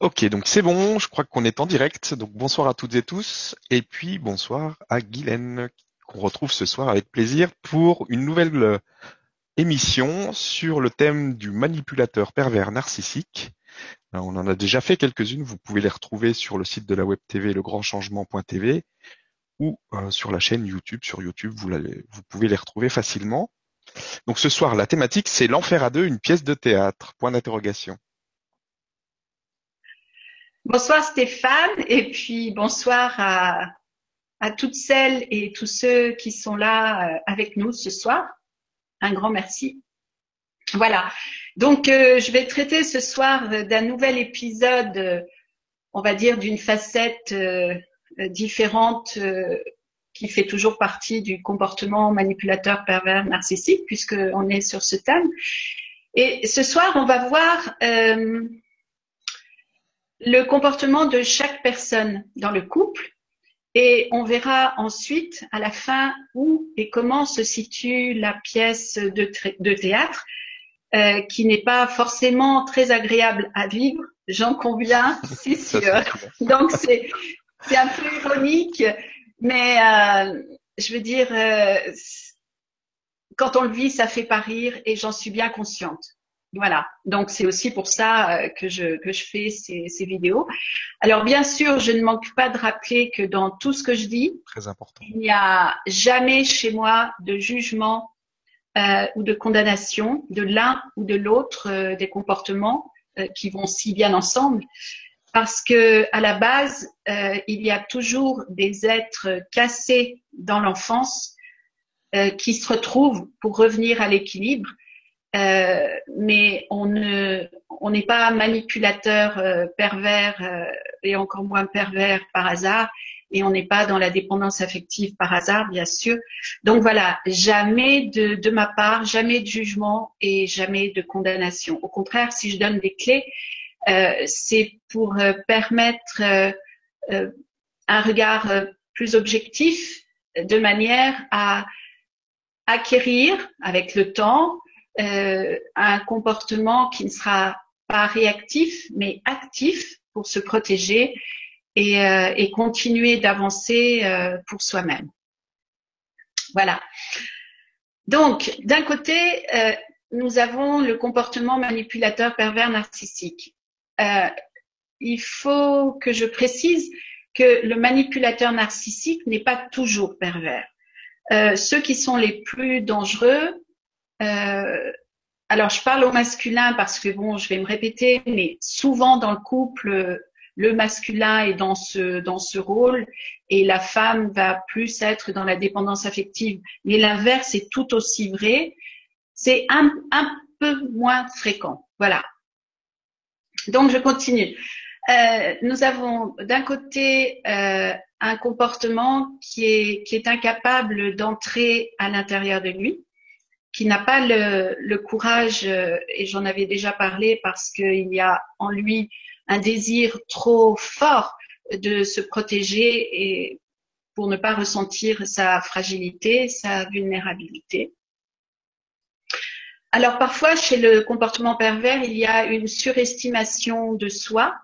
Ok, donc c'est bon, je crois qu'on est en direct. Donc bonsoir à toutes et tous, et puis bonsoir à Guylaine, qu'on retrouve ce soir avec plaisir pour une nouvelle euh, émission sur le thème du manipulateur pervers narcissique. Euh, on en a déjà fait quelques-unes, vous pouvez les retrouver sur le site de la web TV legrandchangement.tv ou euh, sur la chaîne YouTube. Sur YouTube, vous, vous pouvez les retrouver facilement. Donc ce soir, la thématique, c'est l'enfer à deux, une pièce de théâtre. Point d'interrogation. Bonsoir Stéphane et puis bonsoir à, toutes celles et tous ceux qui sont là euh, avec nous ce soir. Un grand merci. Voilà. Donc euh, je vais traiter ce soir d'un nouvel épisode, euh, on va dire d'une facette différente qui fait toujours partie du comportement manipulateur pervers narcissique puisqu'on est sur ce thème. Et ce soir, on va voir le comportement de chaque personne dans le couple et on verra ensuite à la fin où et comment se situe la pièce de, théâtre euh, qui n'est pas forcément très agréable à vivre, j'en conviens, c'est sûr. Donc c'est c'est un peu ironique, mais euh, je veux dire, euh, quand on le vit, ça fait pas rire et j'en suis bien consciente. Voilà, donc c'est aussi pour ça euh, que je, que je fais ces, ces, vidéos. Alors bien sûr, je ne manque pas de rappeler que dans tout ce que je dis, Très important. il n'y a jamais chez moi de jugement euh, ou de condamnation de l'un ou de l'autre euh, des comportements euh, qui vont si bien ensemble, parce que à la base, il y a toujours des êtres cassés dans l'enfance qui se retrouvent pour revenir à l'équilibre euh, mais on ne, on n'est pas manipulateur euh, pervers euh, et encore moins pervers par hasard, et on n'est pas dans la dépendance affective par hasard, bien sûr. Donc voilà, jamais de, de ma part, jamais de jugement et jamais de condamnation. Au contraire, si je donne des clés, c'est pour permettre un regard plus objectif, de manière à acquérir avec le temps euh, un comportement qui ne sera pas réactif, mais actif pour se protéger et, euh, et continuer d'avancer euh, pour soi-même. Voilà. Donc, d'un côté, euh, nous avons le comportement manipulateur pervers narcissique. Euh, il faut que je précise que le manipulateur narcissique n'est pas toujours pervers. ceux qui sont les plus dangereux, euh, alors, je parle au masculin parce que bon, je vais me répéter, mais souvent dans le couple, le masculin est dans ce dans ce rôle et la femme va plus être dans la dépendance affective. Mais l'inverse est tout aussi vrai. C'est un, peu moins fréquent. Voilà. Donc, je continue. Euh, nous avons d'un côté euh, un comportement qui est, qui est incapable d'entrer à l'intérieur de lui qui n'a pas le, le courage, euh, et j'en avais déjà parlé parce qu'il y a en lui un désir trop fort de se protéger et pour ne pas ressentir sa fragilité, sa vulnérabilité. Alors parfois, chez le comportement pervers, il y a une surestimation de soi,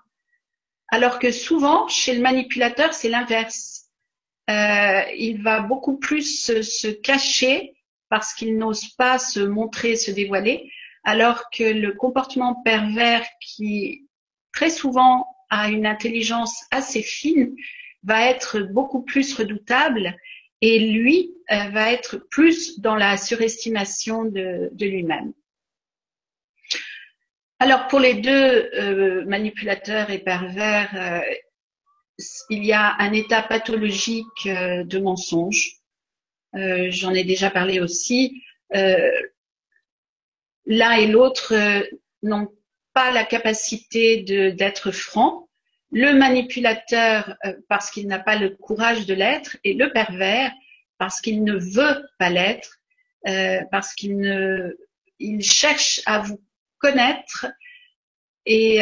alors que souvent, chez le manipulateur, c'est l'inverse. Euh, il va beaucoup plus se, se cacher parce qu'il n'ose pas se montrer, se dévoiler, alors que le comportement pervers qui très souvent a une intelligence assez fine va être beaucoup plus redoutable et lui euh, va être plus dans la surestimation de, lui-même. Alors pour les deux euh, manipulateurs et pervers, euh, il y a un état pathologique de mensonge euh, j'en ai déjà parlé aussi. Euh, l'un et l'autre euh, n'ont pas la capacité d'être franc. Le manipulateur parce qu'il n'a pas le courage de l'être et le pervers parce qu'il ne veut pas l'être, parce qu'il ne, il cherche à vous connaître et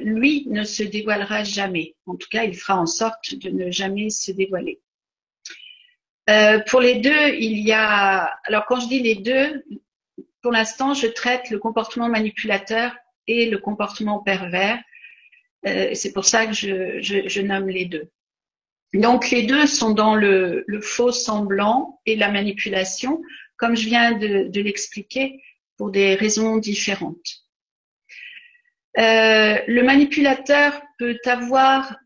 lui ne se dévoilera jamais. En tout cas, il fera en sorte de ne jamais se dévoiler. Euh, pour les deux, il y a. Alors, quand je dis les deux, pour l'instant, je traite le comportement manipulateur et le comportement pervers. Euh, c'est pour ça que je, je, je, nomme les deux. Donc les deux sont dans le, le faux semblant et la manipulation, comme je viens de, de l'expliquer, pour des raisons différentes. Euh, le manipulateur peut avoir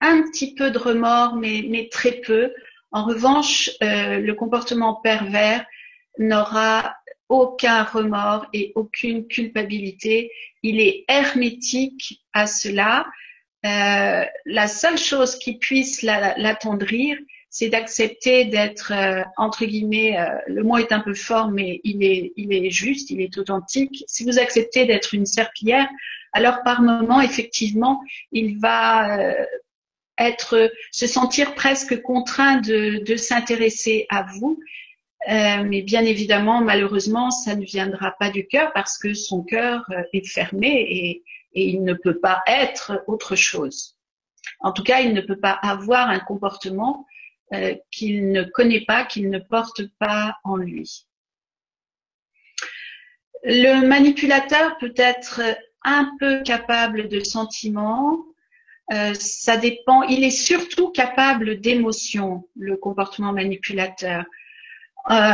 un petit peu de remords, mais, mais très peu. En revanche, euh, le comportement pervers n'aura aucun remords et aucune culpabilité. Il est hermétique à cela. Euh, la seule chose qui puisse l'attendrir, c'est d'accepter d'être euh, entre guillemets, euh, le mot est un peu fort, mais il est, il est juste, il est authentique. Si vous acceptez d'être une serpillière, alors par moment, effectivement, il va euh, être, se sentir presque contraint de, de s'intéresser à vous. Euh, mais bien évidemment, malheureusement, ça ne viendra pas du cœur parce que son cœur euh, est fermé et, et il ne peut pas être autre chose. En tout cas, il ne peut pas avoir un comportement euh, qu'il ne connaît pas, qu'il ne porte pas en lui. Le manipulateur peut être un peu capable de sentiments, euh, ça dépend. Il est surtout capable d'émotions, le comportement manipulateur. Euh,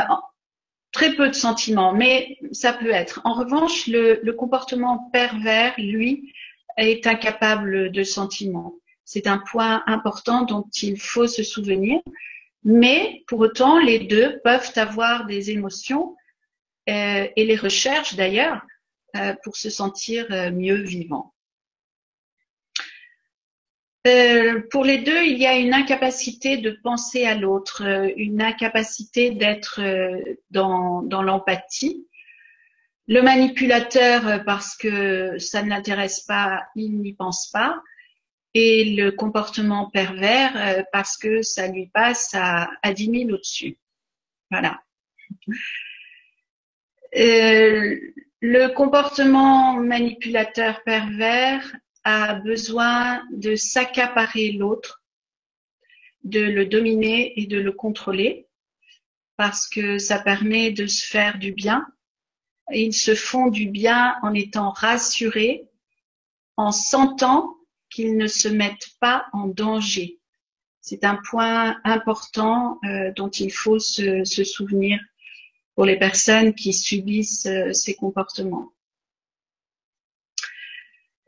très peu de sentiments, mais ça peut être. En revanche, le, comportement pervers, lui, est incapable de sentiments. C'est un point important dont il faut se souvenir. Mais pour autant, les deux peuvent avoir des émotions euh, et les recherches d'ailleurs euh, pour se sentir euh, mieux vivant. Pour les deux, il y a une incapacité de penser à l'autre, une incapacité d'être dans, dans l'empathie. Le manipulateur, parce que ça ne l'intéresse pas, il n'y pense pas et le comportement pervers euh, parce que ça lui passe à, à 10 000 au-dessus. Voilà. Euh, le comportement manipulateur pervers a besoin de s'accaparer l'autre, de le dominer et de le contrôler parce que ça permet de se faire du bien. Ils se font du bien en étant rassurés, en sentant qu'ils ne se mettent pas en danger. C'est un point important euh, dont il faut se, souvenir pour les personnes qui subissent euh, ces comportements.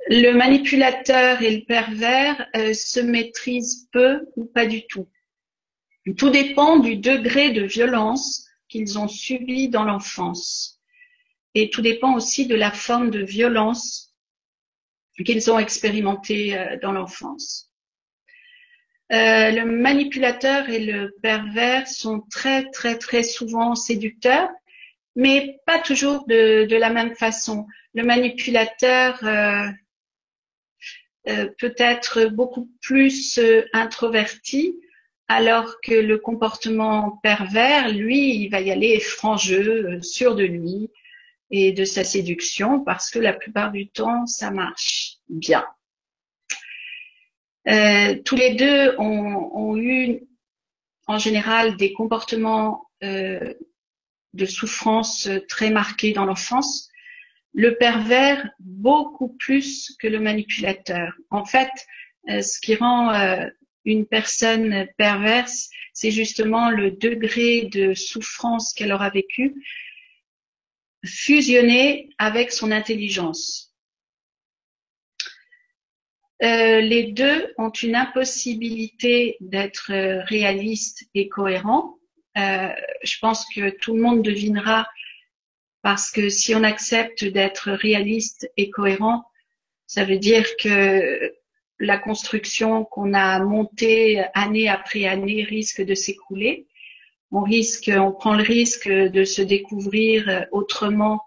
Le manipulateur et le pervers euh, se maîtrisent peu ou pas du tout. Tout dépend du degré de violence qu'ils ont subi dans l'enfance. Et tout dépend aussi de la forme de violence qu'ils ont expérimenté euh, dans l'enfance. Euh, le manipulateur et le pervers sont très très très souvent séducteurs, mais pas toujours de, la même façon. Le manipulateur euh, peut être beaucoup plus introverti, alors que le comportement pervers, lui, il va y aller franc jeu, sûr de lui, et de sa séduction parce que la plupart du temps, ça marche bien. Euh, tous les deux ont, eu en général des comportements euh, de souffrance très marqués dans l'enfance. Le pervers beaucoup plus que le manipulateur. En fait, euh, ce qui rend une personne perverse, c'est justement le degré de souffrance qu'elle aura vécu fusionner avec son intelligence. Euh, les deux ont une impossibilité d'être réalistes et cohérents. Euh, je pense que tout le monde devinera parce que si on accepte d'être réaliste et cohérent, ça veut dire que la construction qu'on a montée année après année risque de s'écrouler on risque, on prend le risque de se découvrir autrement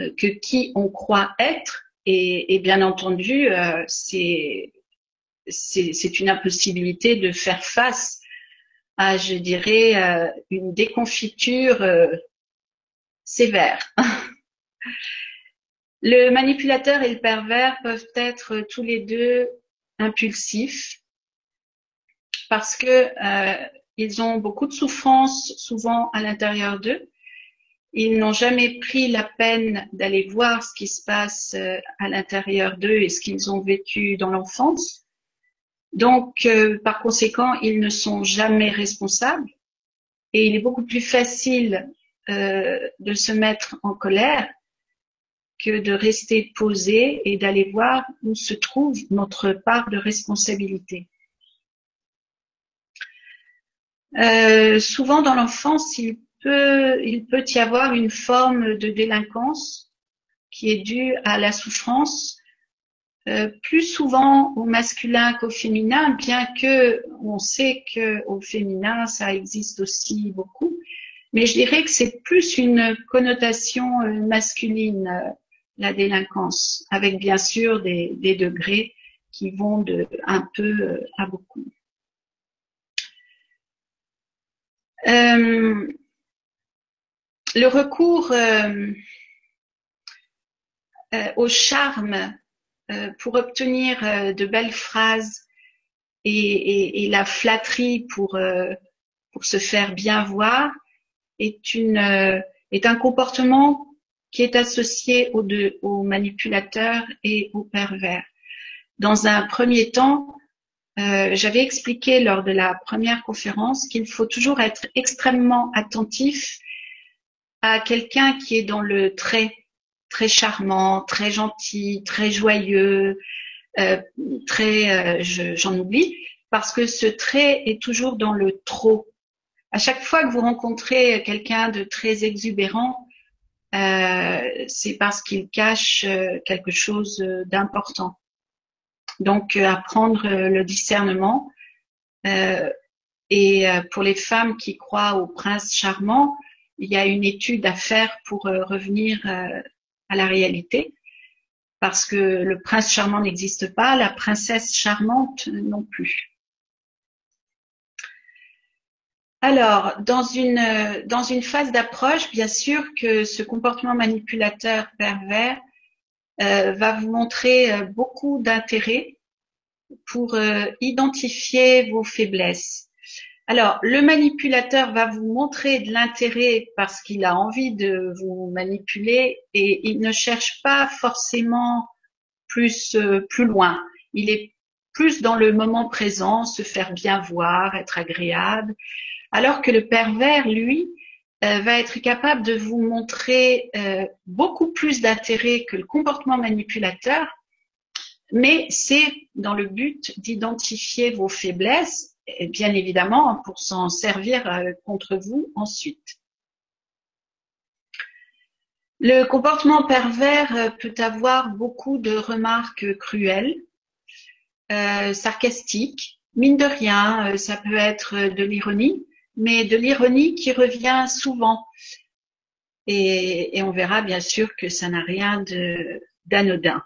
euh, que qui on croit être. Et, bien entendu, euh, c'est une impossibilité de faire face à, je dirais, euh, une déconfiture sévère. le manipulateur et le pervers peuvent être tous les deux impulsifs parce que ils ont beaucoup de souffrance souvent à l'intérieur d'eux Ils n'ont jamais pris la peine d'aller voir ce qui se passe euh, à l'intérieur d'eux et ce qu'ils ont vécu dans l'enfance. Donc, euh, par conséquent, ils ne sont jamais responsables. Et il est beaucoup plus facile euh, de se mettre en colère que de rester posé et d'aller voir où se trouve notre part de responsabilité. Euh, souvent dans l'enfance, il peut, y avoir une forme de délinquance qui est due à la souffrance, euh, plus souvent au masculin qu'au féminin, bien que on sait que au féminin ça existe aussi beaucoup, mais je dirais que c'est plus une connotation euh, masculine euh, la délinquance, avec bien sûr des, degrés qui vont de un peu à beaucoup. Euh, le recours euh, euh, au charme pour obtenir de belles phrases et, la flatterie pour, pour se faire bien voir est, une, est un comportement qui est associé aux manipulateurs et aux pervers. Dans un premier temps, euh, j'avais expliqué lors de la première conférence qu'il faut toujours être extrêmement attentif à quelqu'un qui est dans le très très charmant, très gentil, très joyeux, euh, très euh, j'en oublie parce que ce trait est toujours dans le trop. À chaque fois que vous rencontrez quelqu'un de très exubérant, c'est parce qu'il cache quelque chose d'important. Donc, euh, apprendre euh, le discernement. Euh, et pour les femmes qui croient au prince charmant, il y a une étude à faire pour revenir à la réalité. Parce que le prince charmant n'existe pas, la princesse charmante non plus. Alors, dans une, dans une phase d'approche, bien sûr que ce comportement manipulateur pervers euh, va vous montrer euh, beaucoup d'intérêt pour euh, identifier vos faiblesses. Alors, le manipulateur va vous montrer de l'intérêt parce qu'il a envie de vous manipuler et il ne cherche pas forcément plus, plus loin. Il est plus dans le moment présent, se faire bien voir, être agréable. Alors que le pervers, lui, euh, va être capable de vous montrer euh, beaucoup plus d'intérêt que le comportement manipulateur, mais c'est dans le but d'identifier vos faiblesses, bien évidemment pour s'en servir euh, contre vous ensuite. Le comportement pervers peut avoir beaucoup de remarques cruelles, sarcastiques, mine de rien, ça peut être de l'ironie, mais de l'ironie qui revient souvent. Et, on verra bien sûr que ça n'a rien d'anodin.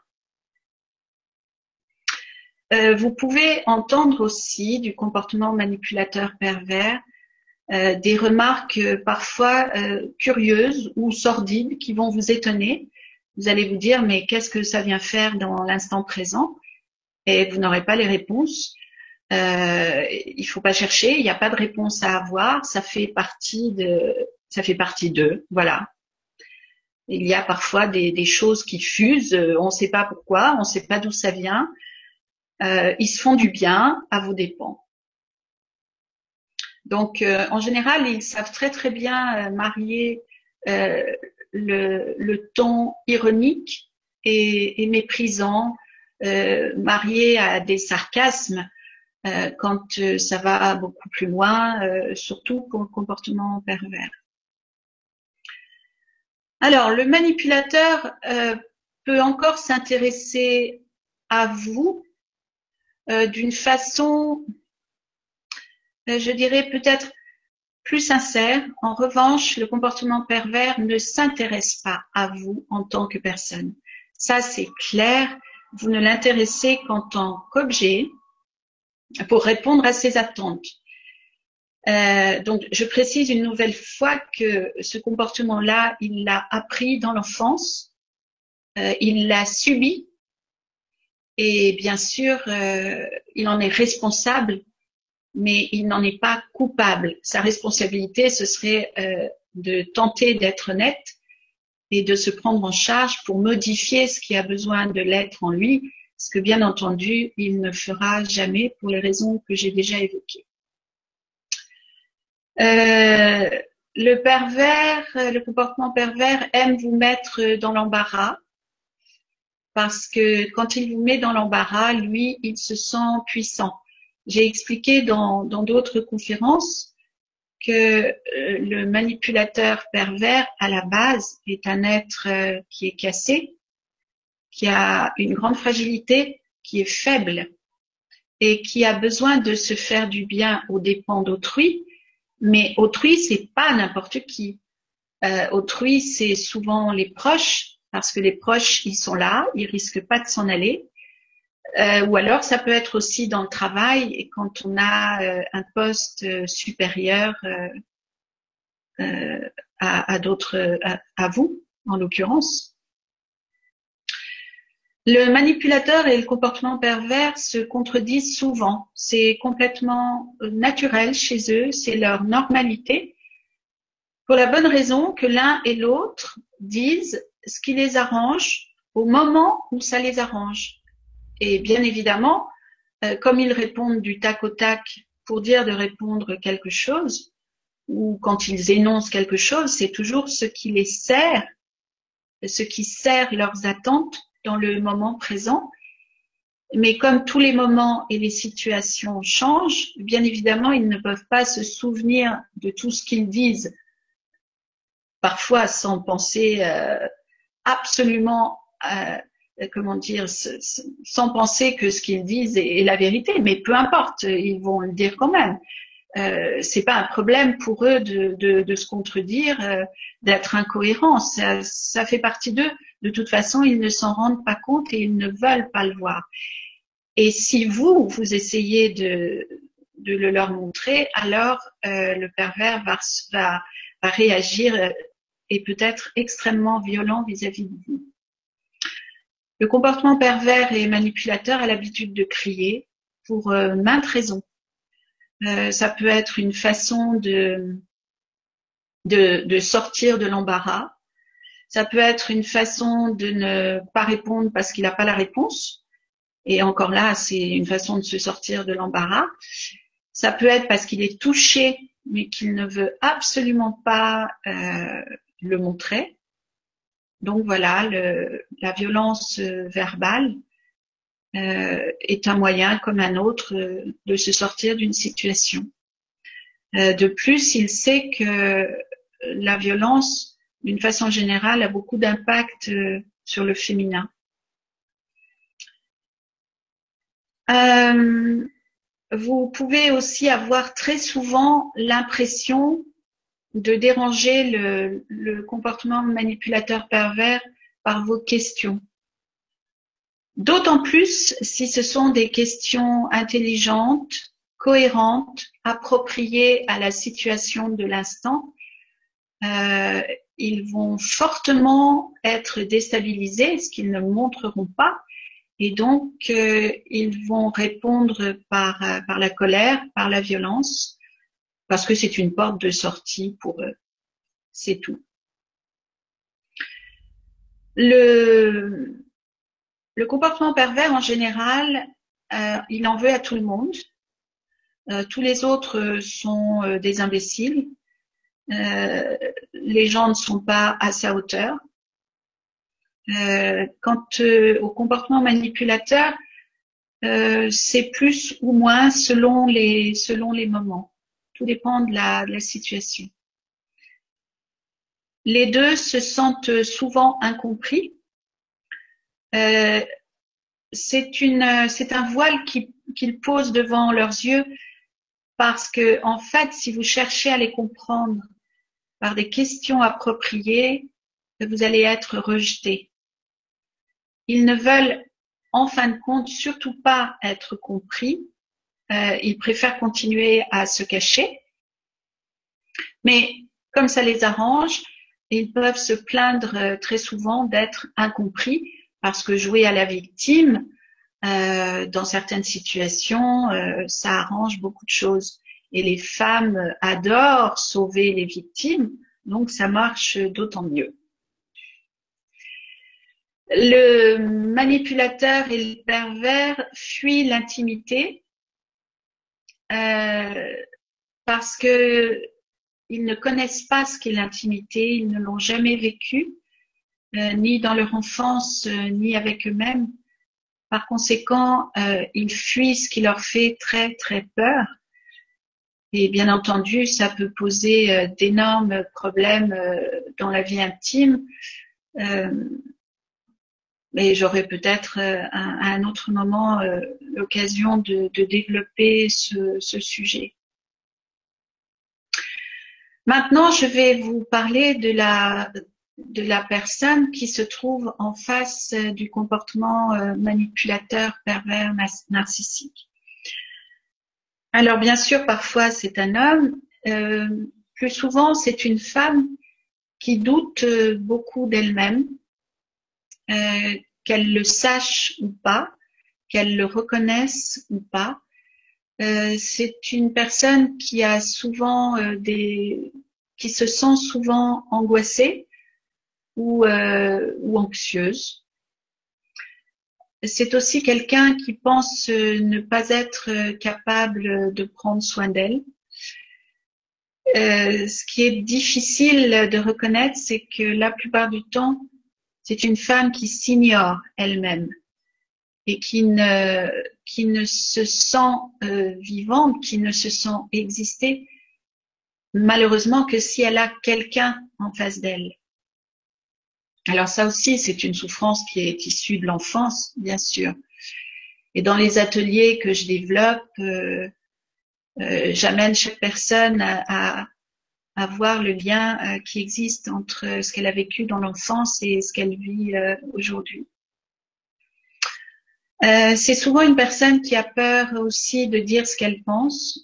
Euh, vous pouvez entendre aussi du comportement manipulateur pervers euh, des remarques euh, parfois curieuses ou sordides qui vont vous étonner. Vous allez vous dire mais qu'est-ce que ça vient faire dans l'instant présent? Et vous n'aurez pas les réponses. Euh, il faut pas chercher, il n'y a pas de réponse à avoir, ça fait partie de, ça fait partie d'eux, voilà. Il y a parfois des, choses qui fusent, euh, on ne sait pas pourquoi, on ne sait pas d'où ça vient. Euh, ils se font du bien à vos dépens. Donc, euh, en général, ils savent très très bien marier le, ton ironique et, et méprisant, marié à des sarcasmes euh, quand euh, ça va beaucoup plus loin, euh, surtout pour le comportement pervers. Alors, le manipulateur peut encore s'intéresser à vous d'une façon, je dirais peut-être plus sincère. En revanche, le comportement pervers ne s'intéresse pas à vous en tant que personne. Ça, c'est clair. Vous ne l'intéressez qu'en tant qu'objet pour répondre à ses attentes. Euh, donc, je précise une nouvelle fois que ce comportement-là, il l'a appris dans l'enfance, euh, il l'a subi, et bien sûr, euh, il en est responsable, mais il n'en est pas coupable. Sa responsabilité, ce serait de tenter d'être honnête et de se prendre en charge pour modifier ce qui a besoin de l'être en lui, ce que bien entendu, il ne fera jamais pour les raisons que j'ai déjà évoquées. Euh, le pervers, le comportement pervers aime vous mettre dans l'embarras parce que quand il vous met dans l'embarras, lui, il se sent puissant. J'ai expliqué dans d'autres conférences que euh, le manipulateur pervers, à la base, est un être euh, qui est cassé, qui a une grande fragilité, qui est faible et qui a besoin de se faire du bien aux dépens d'autrui. Mais autrui, c'est pas n'importe qui. Euh, autrui, c'est souvent les proches, parce que les proches, ils sont là, ils risquent pas de s'en aller. Euh, ou alors, ça peut être aussi dans le travail et quand on a euh, un poste supérieur à d'autres, à, vous, en l'occurrence. Le manipulateur et le comportement pervers se contredisent souvent. C'est complètement naturel chez eux, c'est leur normalité. Pour la bonne raison que l'un et l'autre disent ce qui les arrange au moment où ça les arrange. Et bien évidemment, euh, comme ils répondent du tac au tac pour dire de répondre quelque chose, ou quand ils énoncent quelque chose, c'est toujours ce qui les sert, ce qui sert leurs attentes dans le moment présent. Mais comme tous les moments et les situations changent, bien évidemment, ils ne peuvent pas se souvenir de tout ce qu'ils disent, parfois sans penser euh, absolument euh, comment dire, sans penser que ce qu'ils disent est, la vérité, mais peu importe, ils vont le dire quand même. Euh, c'est pas un problème pour eux de, se contredire, euh, d'être incohérents. Ça, fait partie d'eux. De toute façon, ils ne s'en rendent pas compte et ils ne veulent pas le voir. Et si vous, vous essayez de, le leur montrer, alors euh, le pervers va, réagir et peut-être extrêmement violent vis-à-vis -vis de vous. Le comportement pervers et manipulateur a l'habitude de crier pour maintes raisons. Euh, ça peut être une façon de, de, de sortir de l'embarras. Ça peut être une façon de ne pas répondre parce qu'il n'a pas la réponse. Et encore là, c'est une façon de se sortir de l'embarras. Ça peut être parce qu'il est touché, mais qu'il ne veut absolument pas euh, le montrer. Donc voilà, le, la violence euh, verbale euh, est un moyen comme un autre euh, de se sortir d'une situation. Euh, de plus, il sait que la violence, d'une façon générale, a beaucoup d'impact sur le féminin. vous pouvez aussi avoir très souvent l'impression de déranger le, comportement manipulateur pervers par vos questions. D'autant plus si ce sont des questions intelligentes, cohérentes, appropriées à la situation de l'instant. Euh, ils vont fortement être déstabilisés, ce qu'ils ne montreront pas, et donc euh, ils vont répondre par, par la colère, par la violence, parce que c'est une porte de sortie pour eux. C'est tout. Le, le comportement pervers en général, euh, il en veut à tout le monde. Euh, tous les autres sont euh, des imbéciles. les gens ne sont pas à sa hauteur. quant au comportement manipulateur, c'est plus ou moins selon les selon les moments. Tout dépend de la, situation. Les deux se sentent souvent incompris. Euh, c'est un voile qu'ils posent devant leurs yeux parce que, en fait, si vous cherchez à les comprendre par des questions appropriées, vous allez être rejeté. Ils ne veulent, en fin de compte, surtout pas être compris euh, ils préfèrent continuer à se cacher. Mais comme ça les arrange, ils peuvent se plaindre euh, très souvent d'être incompris parce que jouer à la victime, euh, dans certaines situations, euh, ça arrange beaucoup de choses. Et les femmes adorent sauver les victimes, Donc ça marche d'autant mieux. Le manipulateur et le pervers fuient l'intimité euh, parce que ils ne connaissent pas ce qu'est l'intimité, ils ne l'ont jamais vécu, euh, ni dans leur enfance, euh, ni avec eux-mêmes. Par conséquent, euh, ils fuient ce qui leur fait très très peur. Et bien entendu, ça peut poser euh, d'énormes problèmes euh, dans la vie intime. mais j'aurai peut-être à un autre moment l'occasion de, développer ce sujet. Maintenant, je vais vous parler de la de la personne qui se trouve en face euh, du comportement euh, manipulateur, pervers, narcissique. Alors bien sûr, parfois c'est un homme, euh, plus souvent c'est une femme qui doute beaucoup d'elle-même, qu'elle le sache ou pas, qu'elle le reconnaisse ou pas. c'est une personne qui a souvent des, qui se sent souvent angoissée, ou, euh, ou anxieuse. C'est aussi quelqu'un qui pense ne pas être capable de prendre soin d'elle. Euh, ce qui est difficile de reconnaître, c'est que la plupart du temps, c'est une femme qui s'ignore elle-même et qui ne, qui ne se sent euh, vivante, qui ne se sent exister, malheureusement que si elle a quelqu'un en face d'elle. Alors ça aussi, c'est une souffrance qui est issue de l'enfance, bien sûr. Et dans les ateliers que je développe, euh, euh, j'amène chaque personne à, voir le lien euh, qui existe entre ce qu'elle a vécu dans l'enfance et ce qu'elle vit aujourd'hui. c'est souvent une personne qui a peur aussi de dire ce qu'elle pense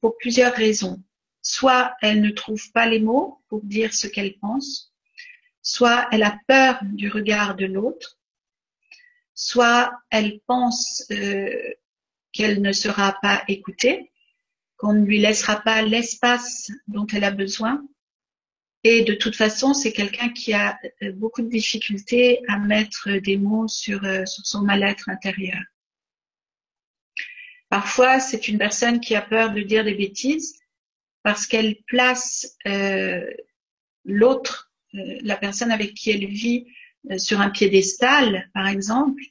pour plusieurs raisons. Soit elle ne trouve pas les mots pour dire ce qu'elle pense, soit elle a peur du regard de l'autre, soit elle pense euh, qu'elle ne sera pas écoutée, qu'on ne lui laissera pas l'espace dont elle a besoin. Et de toute façon, c'est quelqu'un qui a euh, beaucoup de difficultés à mettre des mots sur, euh, sur son mal-être intérieur. Parfois, c'est une personne qui a peur de dire des bêtises parce qu'elle place l'autre la personne avec qui elle vit euh, sur un piédestal, par exemple,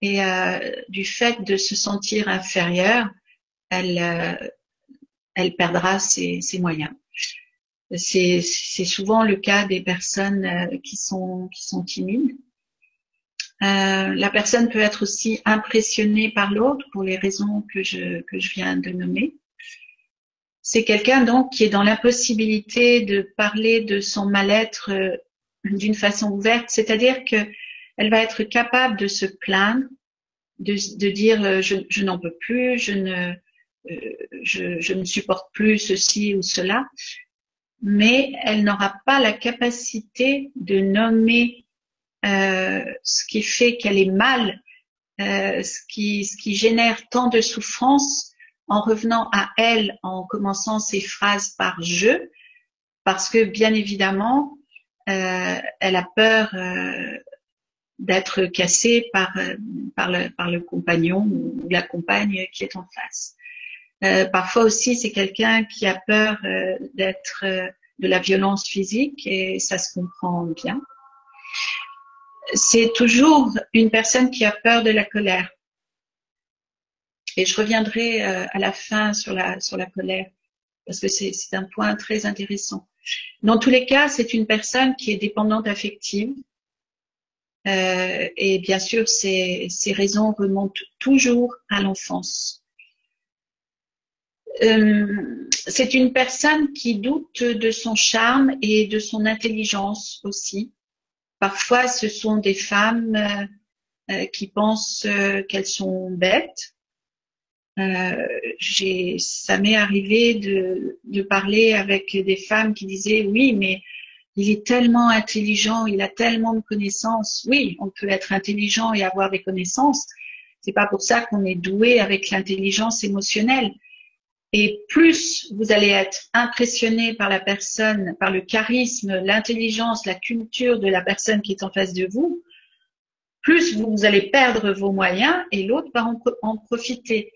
et euh, du fait de se sentir inférieure, elle, elle perdra ses, moyens. C'est, souvent le cas des personnes qui sont, qui sont timides. Euh, la personne peut être aussi impressionnée par l'autre pour les raisons que je viens de nommer. C'est quelqu'un donc qui est dans l'impossibilité de parler de son mal-être euh, d'une façon ouverte, c'est-à-dire que elle va être capable de se plaindre, de, dire euh, je, n'en peux plus, je ne, euh, ne supporte plus ceci ou cela, mais elle n'aura pas la capacité de nommer ce qui fait qu'elle est mal, ce, qui, ce qui génère tant de souffrance en revenant à elle, en commençant ses phrases par je, parce que bien évidemment, euh, elle a peur euh, d'être cassée par, euh, le, compagnon ou la compagne qui est en face. Parfois aussi, c'est quelqu'un qui a peur d'être de la violence physique et ça se comprend bien. C'est toujours une personne qui a peur de la colère. Et je reviendrai euh, à la fin sur la, sur la colère, parce que c'est un point très intéressant. Dans tous les cas, c'est une personne qui est dépendante affective. Euh, et bien sûr, ces, ces raisons remontent toujours à l'enfance. Euh, c'est une personne qui doute de son charme et de son intelligence aussi. Parfois, ce sont des femmes euh, qui pensent euh, qu'elles sont bêtes euh, ça m'est arrivé de, de parler avec des femmes qui disaient oui, mais il est tellement intelligent, il a tellement de connaissances. Oui, on peut être intelligent et avoir des connaissances. C'est pas pour ça qu'on est doué avec l'intelligence émotionnelle. Et plus vous allez être impressionné par la personne, par le charisme, l'intelligence, la culture de la personne qui est en face de vous, plus vous allez perdre vos moyens et l'autre va en, profiter.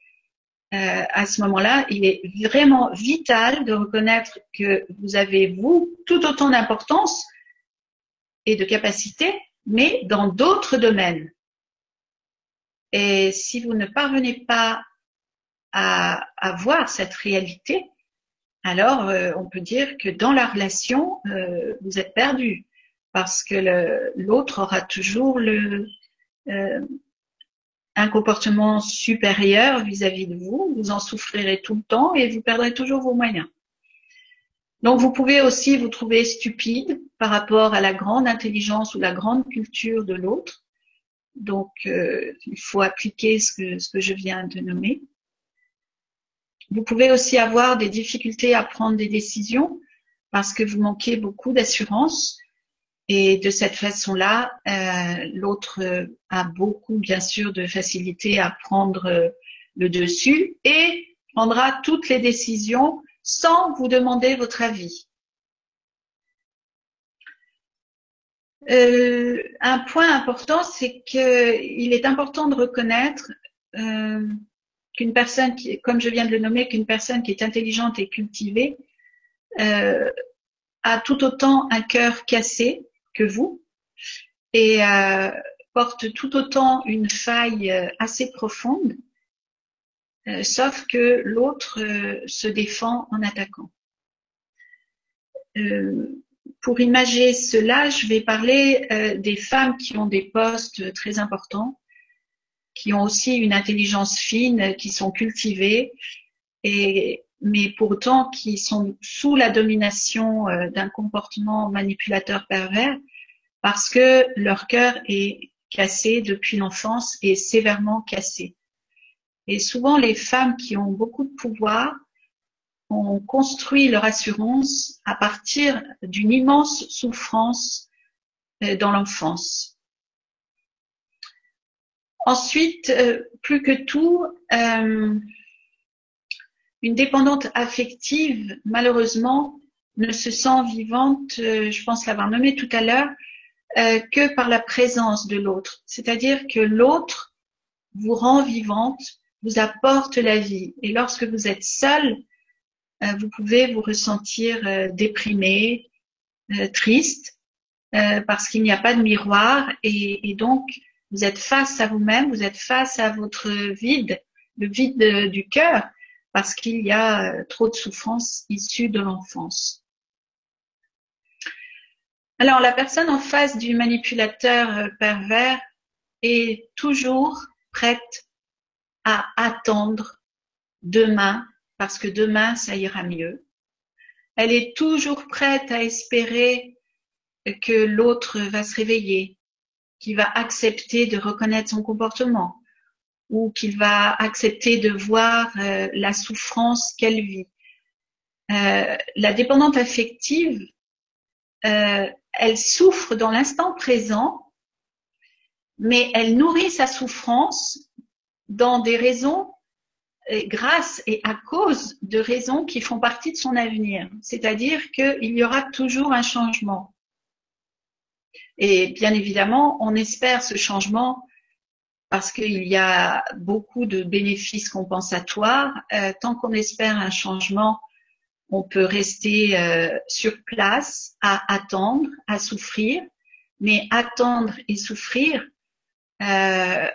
Euh, à ce moment-là, il est vraiment vital de reconnaître que vous avez, vous, tout autant d'importance et de capacité, mais dans d'autres domaines. Et si vous ne parvenez pas à, voir cette réalité, alors euh, on peut dire que dans la relation, euh, vous êtes perdu parce que l'autre aura toujours le, euh, un comportement supérieur vis-à-vis de vous, vous en souffrirez tout le temps et vous perdrez toujours vos moyens. Donc vous pouvez aussi vous trouver stupide par rapport à la grande intelligence ou la grande culture de l'autre. Donc il faut appliquer ce que, ce que je viens de nommer. Vous pouvez aussi avoir des difficultés à prendre des décisions parce que vous manquez beaucoup d'assurance. Et de cette façon-là, euh, l'autre a beaucoup, bien sûr, de facilité à prendre euh, le dessus et prendra toutes les décisions sans vous demander votre avis. Euh, un point important, c'est qu'il est important de reconnaître qu'une personne qui, comme je viens de le nommer, qu'une personne qui est intelligente et cultivée a tout autant un cœur cassé que vous et euh, porte tout autant une faille euh, assez profonde, euh, sauf que l'autre euh, se défend en attaquant. pour imager cela, je vais parler des femmes qui ont des postes très importants qui ont aussi une intelligence fine, qui sont cultivées, et, mais pourtant qui sont sous la domination euh, d'un comportement manipulateur pervers parce que leur cœur est cassé depuis l'enfance et sévèrement cassé. Et souvent, les femmes qui ont beaucoup de pouvoir ont construit leur assurance à partir d'une immense souffrance euh, dans l'enfance. Ensuite, euh, plus que tout, une dépendante affective, malheureusement, ne se sent vivante, euh, je pense l'avoir nommé tout à l'heure, que par la présence de l'autre. C'est-à-dire que l'autre vous rend vivante, vous apporte la vie. Et lorsque vous êtes seul, vous pouvez vous ressentir déprimé, triste, parce qu'il n'y a pas de miroir. Et, et donc, vous êtes face à vous-même, vous êtes face à votre vide, le vide du cœur, parce qu'il y a euh, trop de souffrances issues de l'enfance. Alors, la personne en face du manipulateur euh, pervers est toujours prête à attendre demain, parce que demain, ça ira mieux. Elle est toujours prête à espérer que l'autre va se réveiller, qui va accepter de reconnaître son comportement ou qu'il va accepter de voir euh, la souffrance qu'elle vit. Euh, la dépendante affective, euh, elle souffre dans l'instant présent, mais elle nourrit sa souffrance dans des raisons grâce et à cause de raisons qui font partie de son avenir. C'est-à-dire qu'il y aura toujours un changement. Et bien évidemment, on espère ce changement parce qu'il y a beaucoup de bénéfices compensatoires. Euh, tant qu'on espère un changement, on peut rester euh, sur place à attendre, à souffrir. Mais attendre et souffrir, euh,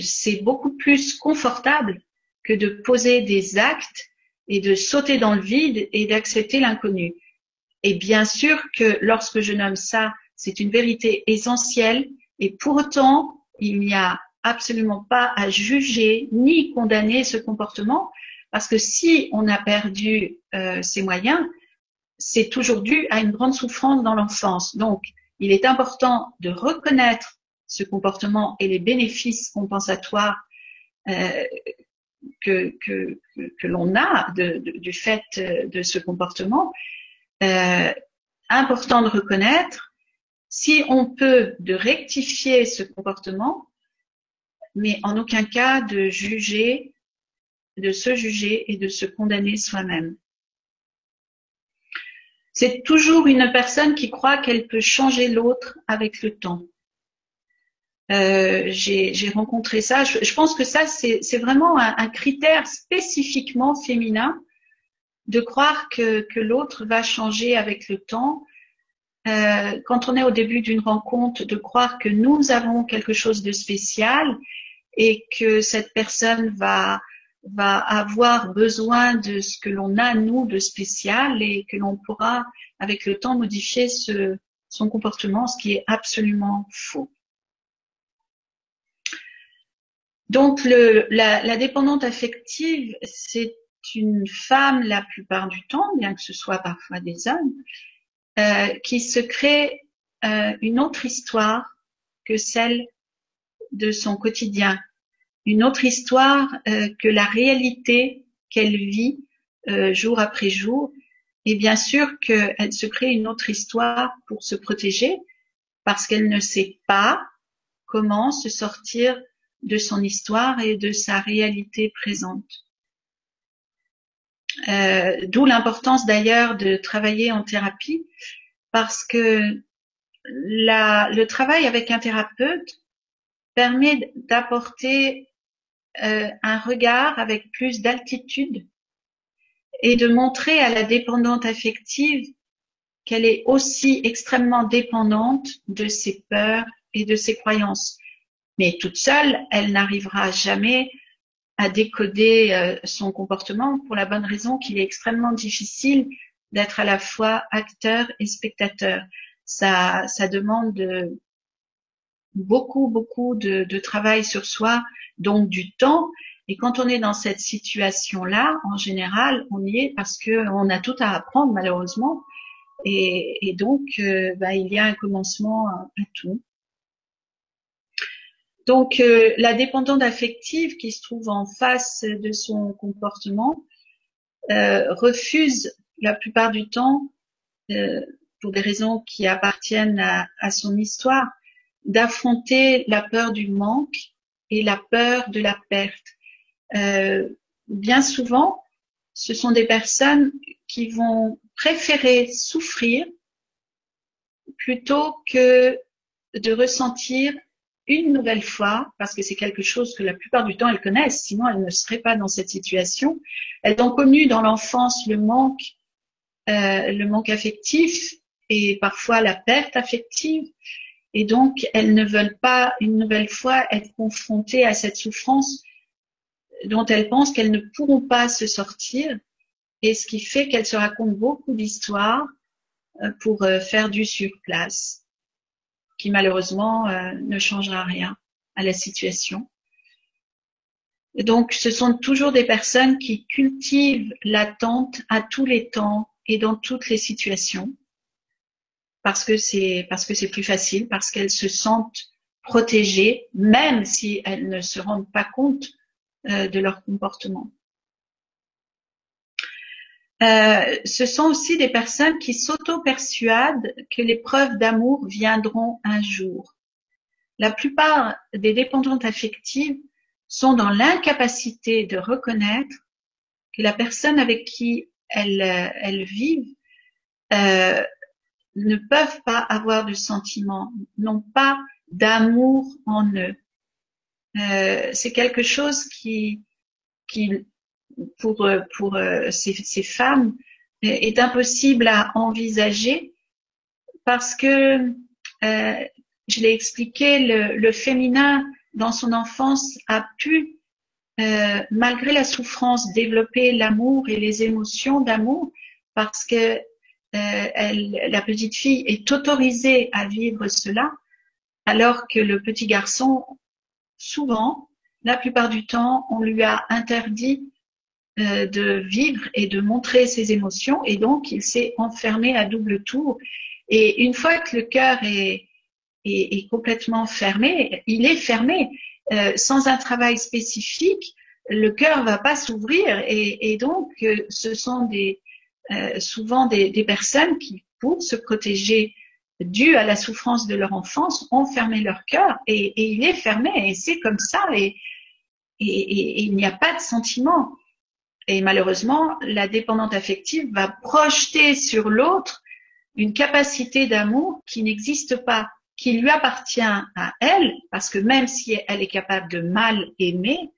c'est beaucoup plus confortable que de poser des actes et de sauter dans le vide et d'accepter l'inconnu. Et bien sûr que lorsque je nomme ça c'est une vérité essentielle et pourtant, il n'y a absolument pas à juger ni condamner ce comportement parce que si on a perdu euh, ses moyens, c'est toujours dû à une grande souffrance dans l'enfance. Donc, il est important de reconnaître ce comportement et les bénéfices compensatoires euh, que, que, que, l'on a de, du fait de ce comportement. Euh, important de reconnaître si on peut, de rectifier ce comportement, mais en aucun cas de juger de se juger et de se condamner soi-même. C'est toujours une personne qui croit qu'elle peut changer l'autre avec le temps. Euh, j'ai rencontré ça. Je, pense que ça, c'est vraiment un, critère spécifiquement féminin de croire que, que l'autre va changer avec le temps. Euh, quand on est au début d'une rencontre, de croire que nous avons quelque chose de spécial et que cette personne va va avoir besoin de ce que l'on a nous de spécial et que l'on pourra avec le temps modifier son comportement, ce qui est absolument faux. Donc la dépendante affective, c'est une femme la plupart du temps, bien que ce soit parfois des hommes, euh, qui se crée euh, une autre histoire que celle de son quotidien, une autre histoire euh, que la réalité qu'elle vit jour après jour. Et bien sûr qu'elle se crée une autre histoire pour se protéger parce qu'elle ne sait pas comment se sortir de son histoire et de sa réalité présente. Euh, d'où l'importance d'ailleurs de travailler en thérapie parce que le travail avec un thérapeute permet d'apporter euh, un regard avec plus d'altitude et de montrer à la dépendante affective qu'elle est aussi extrêmement dépendante de ses peurs et de ses croyances. Mais toute seule, elle n'arrivera jamais à décoder euh, son comportement pour la bonne raison qu'il est extrêmement difficile d'être à la fois acteur et spectateur. Ça, ça demande beaucoup, beaucoup de, de, travail sur soi, donc du temps. Et quand on est dans cette situation-là, en général, on y est parce que on a tout à apprendre malheureusement. Et, et donc, euh, bah, il y a un commencement à tout. Donc, euh, la dépendante affective qui se trouve en face de son comportement euh, refuse la plupart du temps, euh, pour des raisons qui appartiennent à, à son histoire, d'affronter la peur du manque et la peur de la perte. Euh, bien souvent, ce sont des personnes qui vont préférer souffrir plutôt que de ressentir une nouvelle fois, parce que c'est quelque chose que la plupart du temps elles connaissent, sinon elles ne seraient pas dans cette situation. Elles ont connu dans l'enfance le manque, euh, le manque affectif et parfois la perte affective, et donc elles ne veulent pas une nouvelle fois être confrontées à cette souffrance dont elles pensent qu'elles ne pourront pas se sortir, et ce qui fait qu'elles se racontent beaucoup d'histoires euh, pour euh, faire du surplace qui malheureusement euh, ne changera rien à la situation. donc, ce sont toujours des personnes qui cultivent l'attente à tous les temps et dans toutes les situations, parce que c'est plus facile, parce qu'elles se sentent protégées, même si elles ne se rendent pas compte euh, de leur comportement. Euh, ce sont aussi des personnes qui s'auto-persuadent que les preuves d'amour viendront un jour. La plupart des dépendantes affectives sont dans l'incapacité de reconnaître que la personne avec qui elles, elles vivent euh, ne peuvent pas avoir de sentiments, n'ont pas d'amour en eux. Euh, c'est quelque chose qui, qui pour, euh, pour euh, ces, femmes est impossible à envisager parce que, euh, je l'ai expliqué, le, féminin dans son enfance a pu, euh, malgré la souffrance, développer l'amour et les émotions d'amour parce que euh, la petite fille est autorisée à vivre cela, alors que le petit garçon, souvent, la plupart du temps, on lui a interdit euh, de vivre et de montrer ses émotions et donc il s'est enfermé à double tour. Et une fois que le cœur est, est, est complètement fermé, il est fermé. Euh, sans un travail spécifique, le cœur va pas s'ouvrir et, et, donc euh, ce sont des, euh, souvent des, des, personnes qui, pour se protéger dû à la souffrance de leur enfance, ont fermé leur cœur et, et il est fermé et c'est comme ça et, et il n'y a pas de sentiment. Et malheureusement, la dépendante affective va projeter sur l'autre une capacité d'amour qui n'existe pas, qui lui appartient à elle, parce que même si elle est capable de mal aimer,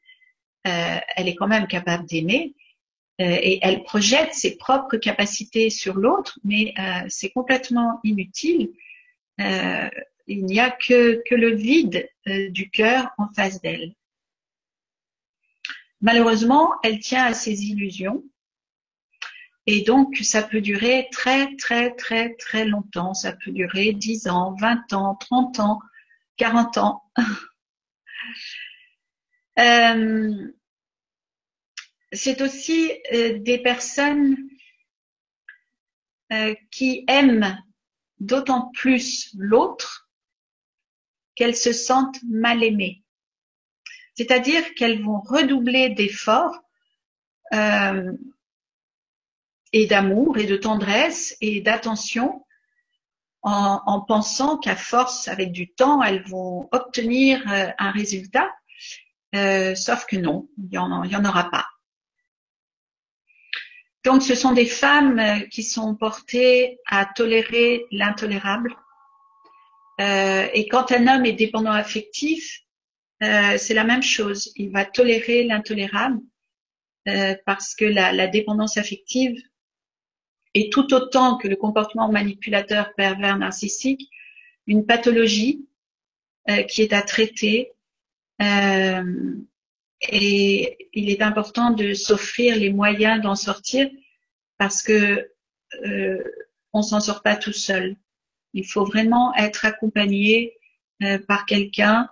euh, elle est quand même capable d'aimer, euh, et elle projette ses propres capacités sur l'autre, mais euh, c'est complètement inutile. Il n'y a que, que le vide du cœur en face d'elle. Malheureusement, elle tient à ses illusions. Et donc, ça peut durer très, très, très, très longtemps. Ça peut durer 10 ans, 20 ans, 30 ans, 40 ans. euh, c'est aussi euh, des personnes euh, qui aiment d'autant plus l'autre qu'elles se sentent mal aimées. C'est-à-dire qu'elles vont redoubler d'efforts euh, et d'amour et de tendresse et d'attention en, en, pensant qu'à force, avec du temps, elles vont obtenir un résultat. sauf que non, il n'y en, en, aura pas. Donc, ce sont des femmes euh, qui sont portées à tolérer l'intolérable. Euh, et quand un homme est dépendant affectif, euh, c'est la même chose. Il va tolérer l'intolérable euh, parce que la, dépendance affective est tout autant que le comportement manipulateur pervers narcissique une pathologie euh, qui est à traiter. Et il est important de s'offrir les moyens d'en sortir parce que on s'en sort pas tout seul. Il faut vraiment être accompagné par quelqu'un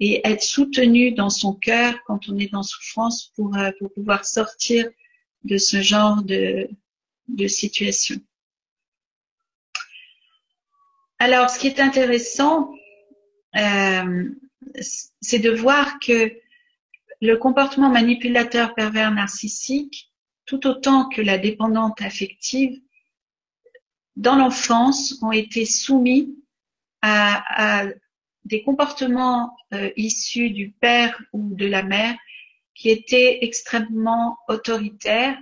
et être soutenu dans son cœur quand on est en souffrance pour, euh, pour pouvoir sortir de ce genre de, de situation. Alors, ce qui est intéressant, euh, c'est de voir que le comportement manipulateur pervers narcissique, tout autant que la dépendante affective, dans l'enfance, ont été soumis à, à des comportements euh, issus du père ou de la mère qui étaient extrêmement autoritaires,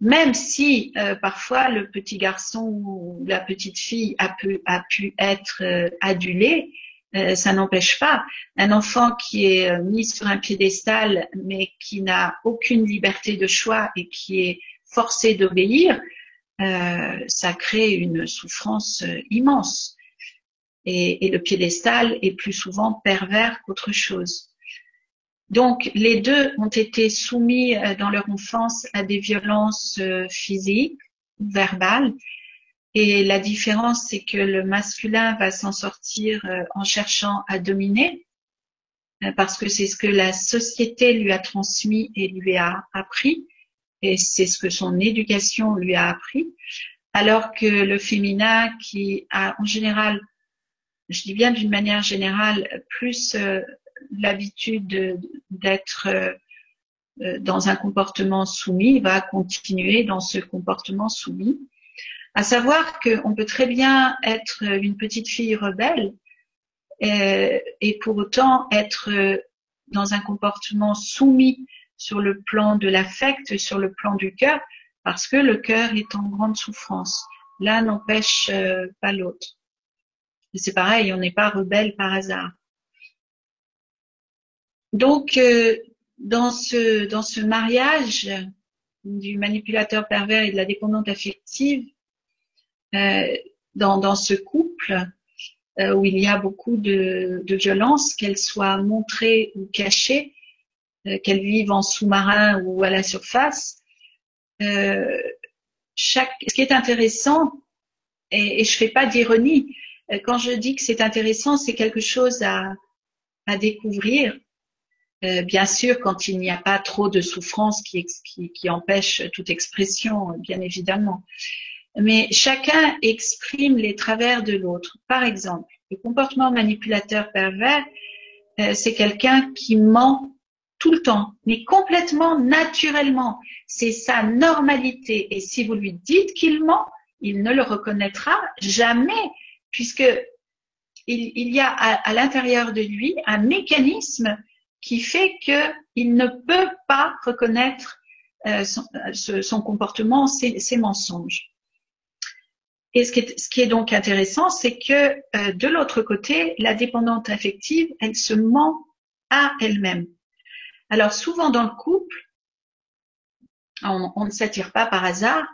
même si euh, parfois le petit garçon ou la petite fille a pu, a pu être euh, adulé, euh, ça n'empêche pas un enfant qui est euh, mis sur un piédestal mais qui n'a aucune liberté de choix et qui est forcé d'obéir, euh, ça crée une souffrance immense. Et, et, le piédestal est plus souvent pervers qu'autre chose. Donc les deux ont été soumis dans leur enfance à des violences physiques ou verbales et la différence, c'est que le masculin va s'en sortir euh, en cherchant à dominer, euh, parce que c'est ce que la société lui a transmis et lui a appris, et c'est ce que son éducation lui a appris, alors que le féminin, qui a en général, je dis bien d'une manière générale, plus euh, l'habitude d'être dans un comportement soumis, va continuer dans ce comportement soumis à savoir qu'on peut très bien être une petite fille rebelle et, euh, pour autant être euh, dans un comportement soumis sur le plan de l'affect, sur le plan du cœur, parce que le cœur est en grande souffrance. L'un n'empêche euh, pas l'autre. C'est pareil, on n'est pas rebelle par hasard. Donc, dans ce, dans ce mariage du manipulateur pervers et de la dépendante affective, euh, dans, ce couple euh, où il y a beaucoup de, violence, qu'elle soit montrée ou cachée, euh, qu'elle vive en sous-marin ou à la surface. ce qui est intéressant, et, je fais pas d'ironie, quand je dis que c'est intéressant, c'est quelque chose à, découvrir. Euh, bien sûr, quand il n'y a pas trop de souffrance qui empêche toute expression, bien évidemment mais chacun exprime les travers de l'autre. Par exemple, le comportement manipulateur pervers, euh, c'est quelqu'un qui ment tout le temps, mais complètement naturellement. C'est sa normalité. Et si vous lui dites qu'il ment, il ne le reconnaîtra jamais, puisque il, y a à, l'intérieur de lui un mécanisme qui fait qu'il ne peut pas reconnaître son, comportement, ses, mensonges. Et ce qui est, donc intéressant, c'est que de l'autre côté, la dépendante affective, elle se ment à elle-même. Alors souvent dans le couple, on, ne s'attire pas par hasard,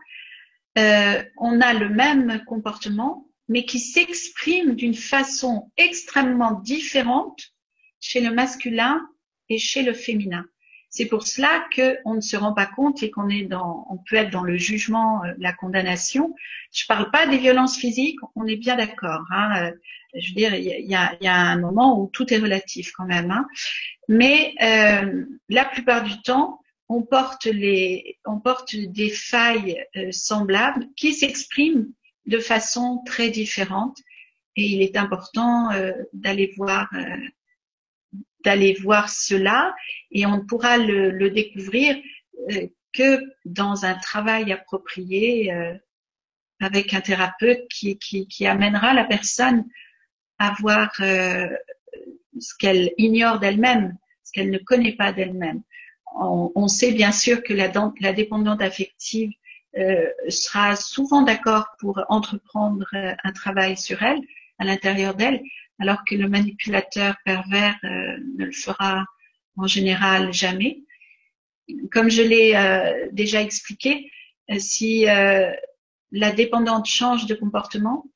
euh, on a le même comportement, mais qui s'exprime d'une façon extrêmement différente chez le masculin et chez le féminin. C'est pour cela qu'on ne se rend pas compte et qu'on est dans, on peut être dans le jugement, euh, la condamnation. Je parle pas des violences physiques, on est bien d'accord. Hein. Euh, je veux dire, il y a, un moment où tout est relatif quand même. Hein. Mais euh, la plupart du temps, on porte les, on porte des failles semblables qui s'expriment de façon très différente. Et il est important euh, d'aller voir, d'aller voir cela. Et on ne pourra le, découvrir que dans un travail approprié avec un thérapeute qui, amènera la personne à voir euh, ce qu'elle ignore d'elle-même, ce qu'elle ne connaît pas d'elle-même. On, sait bien sûr que la, la dépendante affective euh, sera souvent d'accord pour entreprendre euh, un travail sur elle, à l'intérieur d'elle, alors que le manipulateur pervers euh, ne le fera en général jamais. Comme je l'ai euh, déjà expliqué, euh, si la dépendante change de comportement,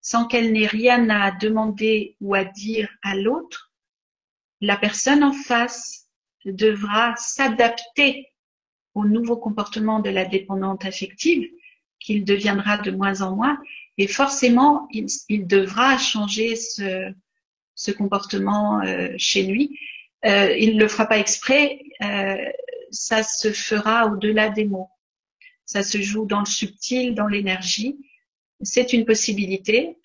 sans qu'elle n'ait rien à demander ou à dire à l'autre, la personne en face devra s'adapter au nouveau comportement de la dépendante affective, qu'il deviendra de moins en moins, et forcément, il, devra changer ce, ce comportement euh, chez lui. Euh, il ne le fera pas exprès, euh, ça se fera au-delà des mots. Ça se joue dans le subtil, dans l'énergie, c'est une possibilité,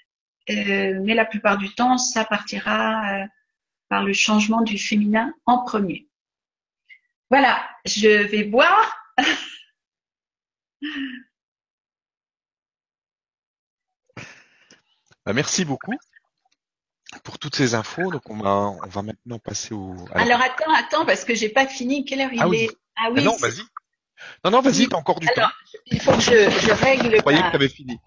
euh, mais la plupart du temps, ça partira euh, par le changement du féminin en premier. Voilà, je vais boire. Bah, merci beaucoup pour toutes ces infos. Donc on va, on va maintenant passer au. Alors attends, attends, parce que j'ai pas fini. Quelle heure il ah est? Ah oui. Ah non, vas-y. Non, non, vas-y, t'as encore du temps. Il faut que je, je règle. Je croyais que t'avais fini.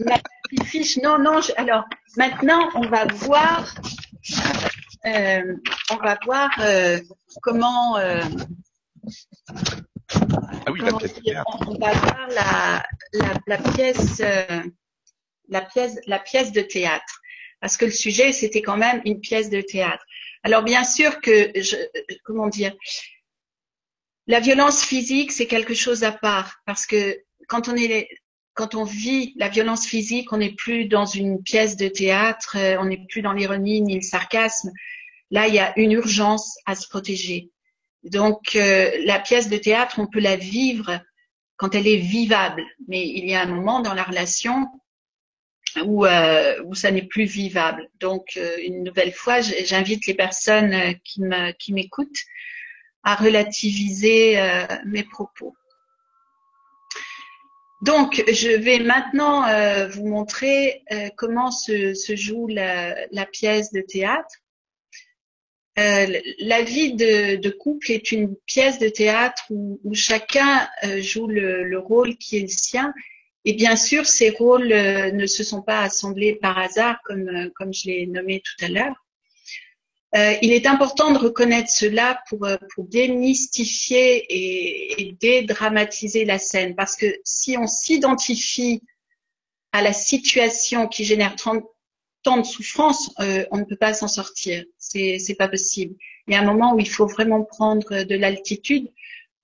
ma fiche. Non, non. alors, maintenant, on va voir. Euh, on va voir euh, comment. Euh, ah oui, la pièce de théâtre. On, va voir la, la, la pièce, euh, la pièce, la pièce de théâtre, parce que le sujet c'était quand même une pièce de théâtre. Alors bien sûr que, je, comment dire, la violence physique, c'est quelque chose à part parce que quand on est quand on vit la violence physique, on n'est plus dans une pièce de théâtre, euh, on n'est plus dans l'ironie ni le sarcasme. Là, il y a une urgence à se protéger. Donc, euh, la pièce de théâtre, on peut la vivre quand elle est vivable, mais il y a un moment dans la relation où, euh, où ça n'est plus vivable. Donc, une nouvelle fois, j'invite les personnes qui m'écoutent à relativiser euh, mes propos. Donc, je vais maintenant euh, vous montrer euh, comment se, se joue la, la, pièce de théâtre. La vie de, couple est une pièce de théâtre où, chacun joue le, le, rôle qui est le sien. Et bien sûr, ces rôles ne se sont pas assemblés par hasard, comme, je l'ai nommé tout à l'heure. Euh, il est important de reconnaître cela pour, euh, pour démystifier et, et, dédramatiser la scène, parce que si on s'identifie à la situation qui génère de souffrance, euh, on ne peut pas s'en sortir. C'est c'est pas possible. Il y a un moment où il faut vraiment prendre de l'altitude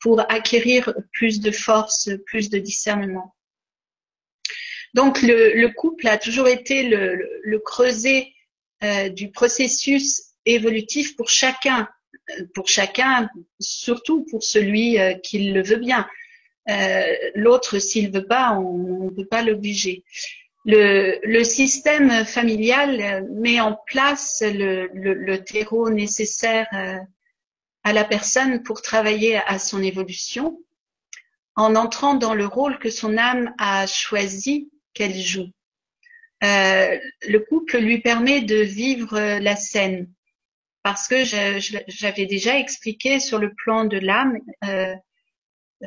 pour acquérir plus de force, plus de discernement. Donc le, le couple a toujours été le, creuset euh, du processus évolutif pour chacun, euh, pour chacun, surtout pour celui qui le veut bien. L'autre, s'il veut pas, on ne peut pas l'obliger. Le, le, système familial euh, met en place le, terreau nécessaire à la personne pour travailler à son évolution en entrant dans le rôle que son âme a choisi qu'elle joue. Euh, le couple lui permet de vivre la scène, parce que j'avais déjà expliqué sur le plan de l'âme, euh,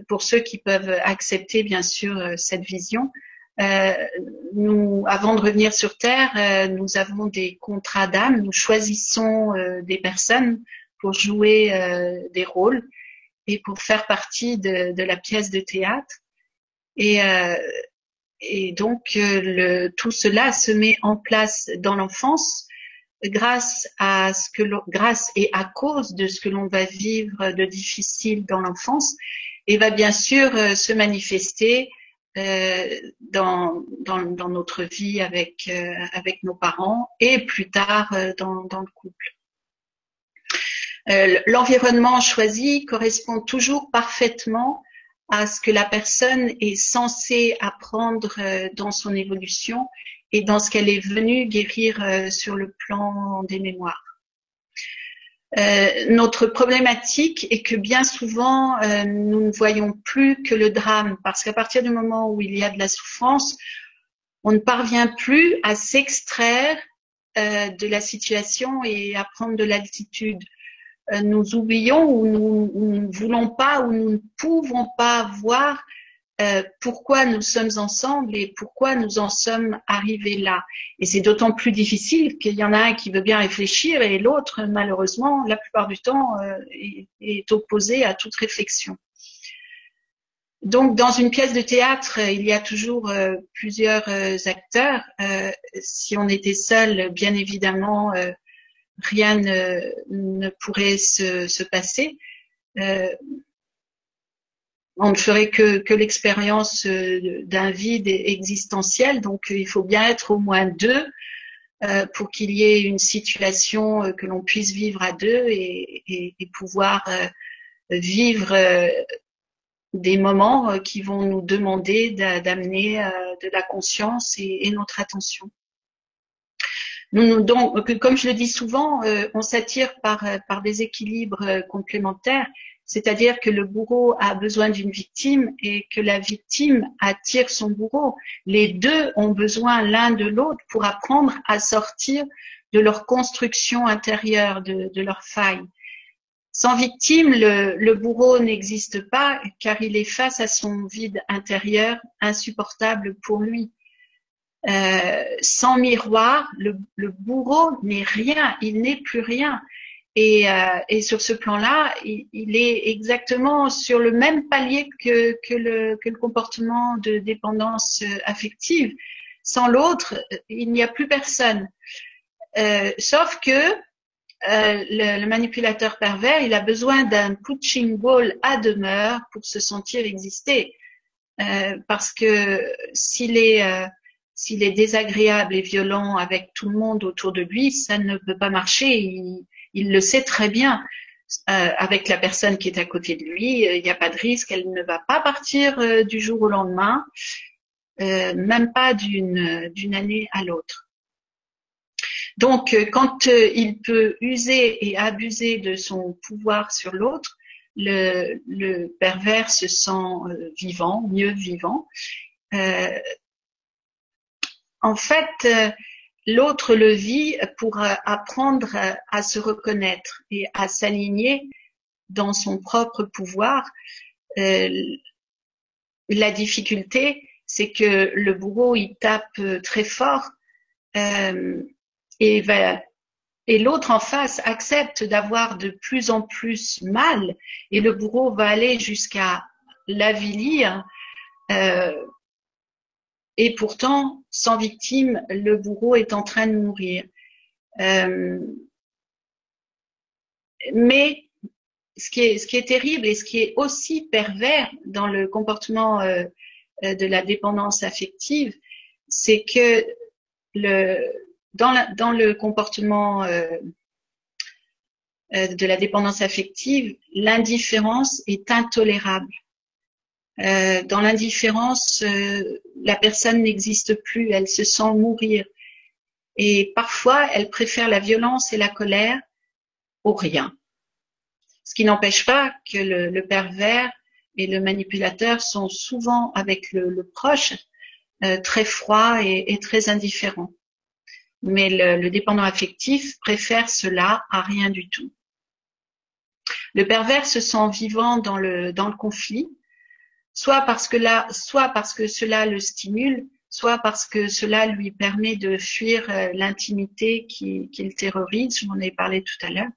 pour ceux qui peuvent accepter bien sûr cette vision. Nous, avant de revenir sur Terre, nous avons des contrats d'âme. Nous choisissons des personnes pour jouer des rôles et pour faire partie de, de la pièce de théâtre. Et, et donc le, tout cela se met en place dans l'enfance grâce à ce que grâce et à cause de ce que l'on va vivre de difficile dans l'enfance et va bien sûr euh, se manifester euh, dans, dans, notre vie avec, euh, avec nos parents et plus tard euh, dans, le couple. Euh, l'environnement choisi correspond toujours parfaitement à ce que la personne est censée apprendre dans son évolution et dans ce qu'elle est venue guérir euh, sur le plan des mémoires. Euh, notre problématique est que bien souvent, euh, nous ne voyons plus que le drame, parce qu'à partir du moment où il y a de la souffrance, on ne parvient plus à s'extraire de la situation et à prendre de l'altitude. nous oublions ou nous, nous ne voulons pas ou nous ne pouvons pas voir euh, pourquoi nous sommes ensemble et pourquoi nous en sommes arrivés là. Et c'est d'autant plus difficile qu'il y en a un qui veut bien réfléchir et l'autre, malheureusement, la plupart du temps, euh, est, opposé à toute réflexion. Donc, dans une pièce de théâtre, il y a toujours euh, plusieurs acteurs. si on était seul, bien évidemment, rien ne, pourrait se, se passer on ne ferait que, l'expérience euh, d'un vide existentiel. Donc, euh, il faut bien être au moins deux euh, pour qu'il y ait une situation que l'on puisse vivre à deux et, pouvoir vivre des moments qui vont nous demander d'amener de la conscience et, notre attention. Donc, comme je le dis souvent, on s'attire par des équilibres complémentaires c'est-à-dire que le bourreau a besoin d'une victime et que la victime attire son bourreau. Les deux ont besoin l'un de l'autre pour apprendre à sortir de leur construction intérieure, de, leur faille. Sans victime, le, bourreau n'existe pas car il est face à son vide intérieur insupportable pour lui. Euh, sans miroir, le bourreau n'est rien, il n'est plus rien. Et, euh, et, sur ce plan-là, il, est exactement sur le même palier que, le, comportement de dépendance euh, affective. Sans l'autre, il n'y a plus personne. Euh, sauf que euh, le, manipulateur pervers, il a besoin d'un punching ball à demeure pour se sentir exister. Euh, parce que s'il est désagréable et violent avec tout le monde autour de lui, ça ne peut pas marcher. Il le sait très bien. Euh, avec la personne qui est à côté de lui, euh, il n'y a pas de risque, elle ne va pas partir euh, du jour au lendemain, même pas d'une année à l'autre. Donc, quand il peut user et abuser de son pouvoir sur l'autre, le, le, pervers se sent vivant, mieux vivant. en fait, L'autre le vit pour euh, apprendre à se reconnaître et à s'aligner dans son propre pouvoir. Euh, la difficulté, c'est que le bourreau, il tape très fort euh, et, et l'autre en face accepte d'avoir de plus en plus mal et le bourreau va aller jusqu'à l'avilir euh, et pourtant, sans victime, le bourreau est en train de mourir. Euh, mais ce qui, est, ce qui est terrible et ce qui est aussi pervers dans le comportement euh, euh, de la dépendance affective, c'est que le, dans, dans le comportement de la dépendance affective, l'indifférence est intolérable. Euh, dans l'indifférence, euh, la personne n'existe plus, elle se sent mourir. Et parfois, elle préfère la violence et la colère au rien. Ce qui n'empêche pas que le, pervers et le manipulateur sont souvent avec le, proche euh, très froid et, très indifférent. Mais le, le dépendant affectif préfère cela à rien du tout. Le pervers se sent vivant dans le, dans le conflit, soit parce que là, soit parce que cela le stimule, soit parce que cela lui permet de fuir euh, l'intimité qui, qui, le terrorise. Je m'en ai parlé tout à l'heure.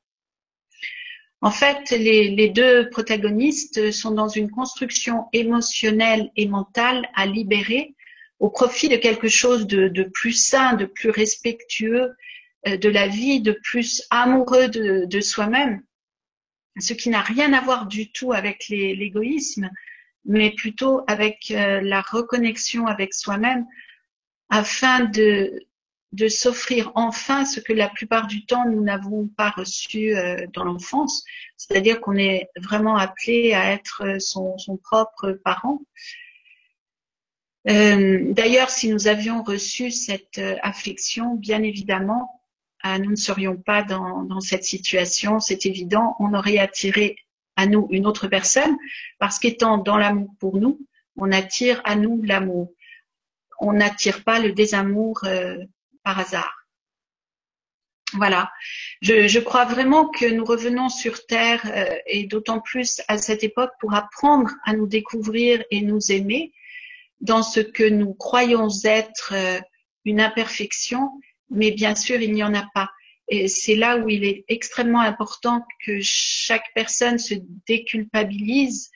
En fait, les, deux protagonistes sont dans une construction émotionnelle et mentale à libérer au profit de quelque chose de, plus sain, de plus respectueux euh, de la vie, de plus amoureux de soi-même, ce qui n'a rien à voir du tout avec l'égoïsme, mais plutôt avec euh, la reconnexion avec soi-même afin de, de s'offrir enfin ce que la plupart du temps nous n'avons pas reçu euh, dans l'enfance, c'est-à-dire qu'on est vraiment appelé à être son, son propre parent. Euh, D'ailleurs, si nous avions reçu cette euh, affection, bien évidemment, nous ne serions pas dans, dans cette situation, c'est évident, on aurait attiré à nous une autre personne, parce qu'étant dans l'amour pour nous, on attire à nous l'amour. On n'attire pas le désamour euh, par hasard. Voilà. Je, crois vraiment que nous revenons sur Terre euh, et d'autant plus à cette époque pour apprendre à nous découvrir et nous aimer dans ce que nous croyons être euh, une imperfection, mais bien sûr il n'y en a pas. Et c'est là où il est extrêmement important que chaque personne se déculpabilise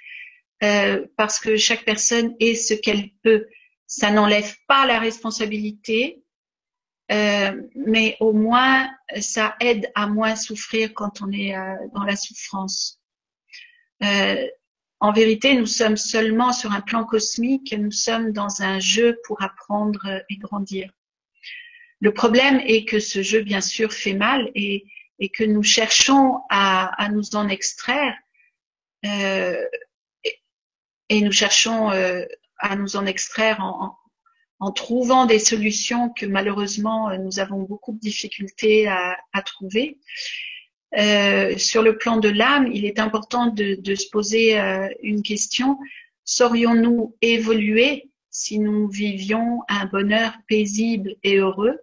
euh, parce que chaque personne est ce qu'elle peut. Ça n'enlève pas la responsabilité, euh, mais au moins ça aide à moins souffrir quand on est euh, dans la souffrance. Euh, en vérité, nous sommes seulement sur un plan cosmique, nous sommes dans un jeu pour apprendre et grandir. Le problème est que ce jeu, bien sûr, fait mal et, que nous cherchons à, nous en extraire euh, et, nous cherchons euh, à nous en extraire en, trouvant des solutions que malheureusement nous avons beaucoup de difficultés à, trouver. Euh, sur le plan de l'âme, il est important de, de se poser euh, une question. Saurions-nous évoluer si nous vivions un bonheur paisible et heureux?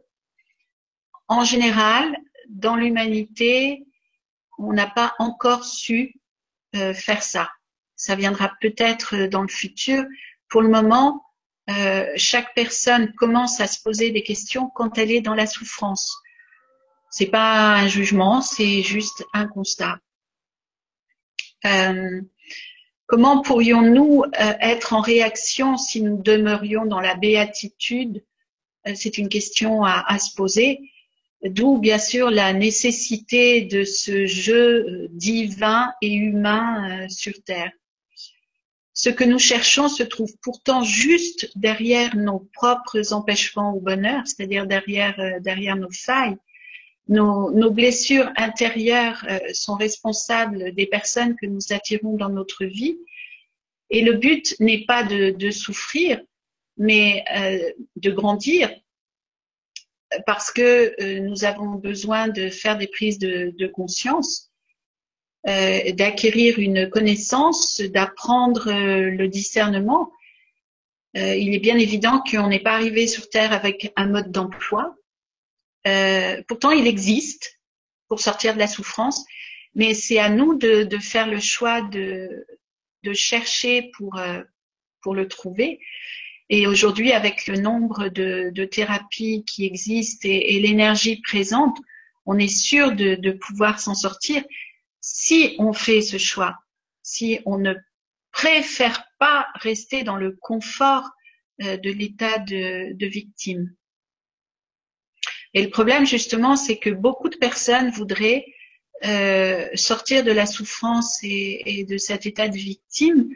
En général, dans l'humanité, on n'a pas encore su euh, faire ça. Ça viendra peut-être dans le futur. Pour le moment, euh, chaque personne commence à se poser des questions quand elle est dans la souffrance. C'est pas un jugement, c'est juste un constat. Euh, comment pourrions-nous euh, être en réaction si nous demeurions dans la béatitude? Euh, C'est une question à se poser. D'où bien sûr la nécessité de ce jeu euh, divin et humain euh, sur Terre. Ce que nous cherchons se trouve pourtant juste derrière nos propres empêchements au bonheur, c'est-à-dire derrière, euh, derrière nos failles. Nos, nos blessures intérieures sont responsables des personnes que nous attirons dans notre vie. Et le but n'est pas de, de, souffrir, mais de grandir, parce que euh, nous avons besoin de faire des prises de, de conscience, euh, d'acquérir une connaissance, d'apprendre euh, le discernement. Euh, il est bien évident qu'on n'est pas arrivé sur Terre avec un mode d'emploi. Euh, pourtant, il existe pour sortir de la souffrance, mais c'est à nous de, de, faire le choix de, de chercher pour, pour le trouver. Et aujourd'hui, avec le nombre de, thérapies qui existent et, l'énergie présente, on est sûr de, pouvoir s'en sortir si on fait ce choix, si on ne préfère pas rester dans le confort euh, de l'état de, victime. Et le problème, justement, c'est que beaucoup de personnes voudraient euh, sortir de la souffrance et, de cet état de victime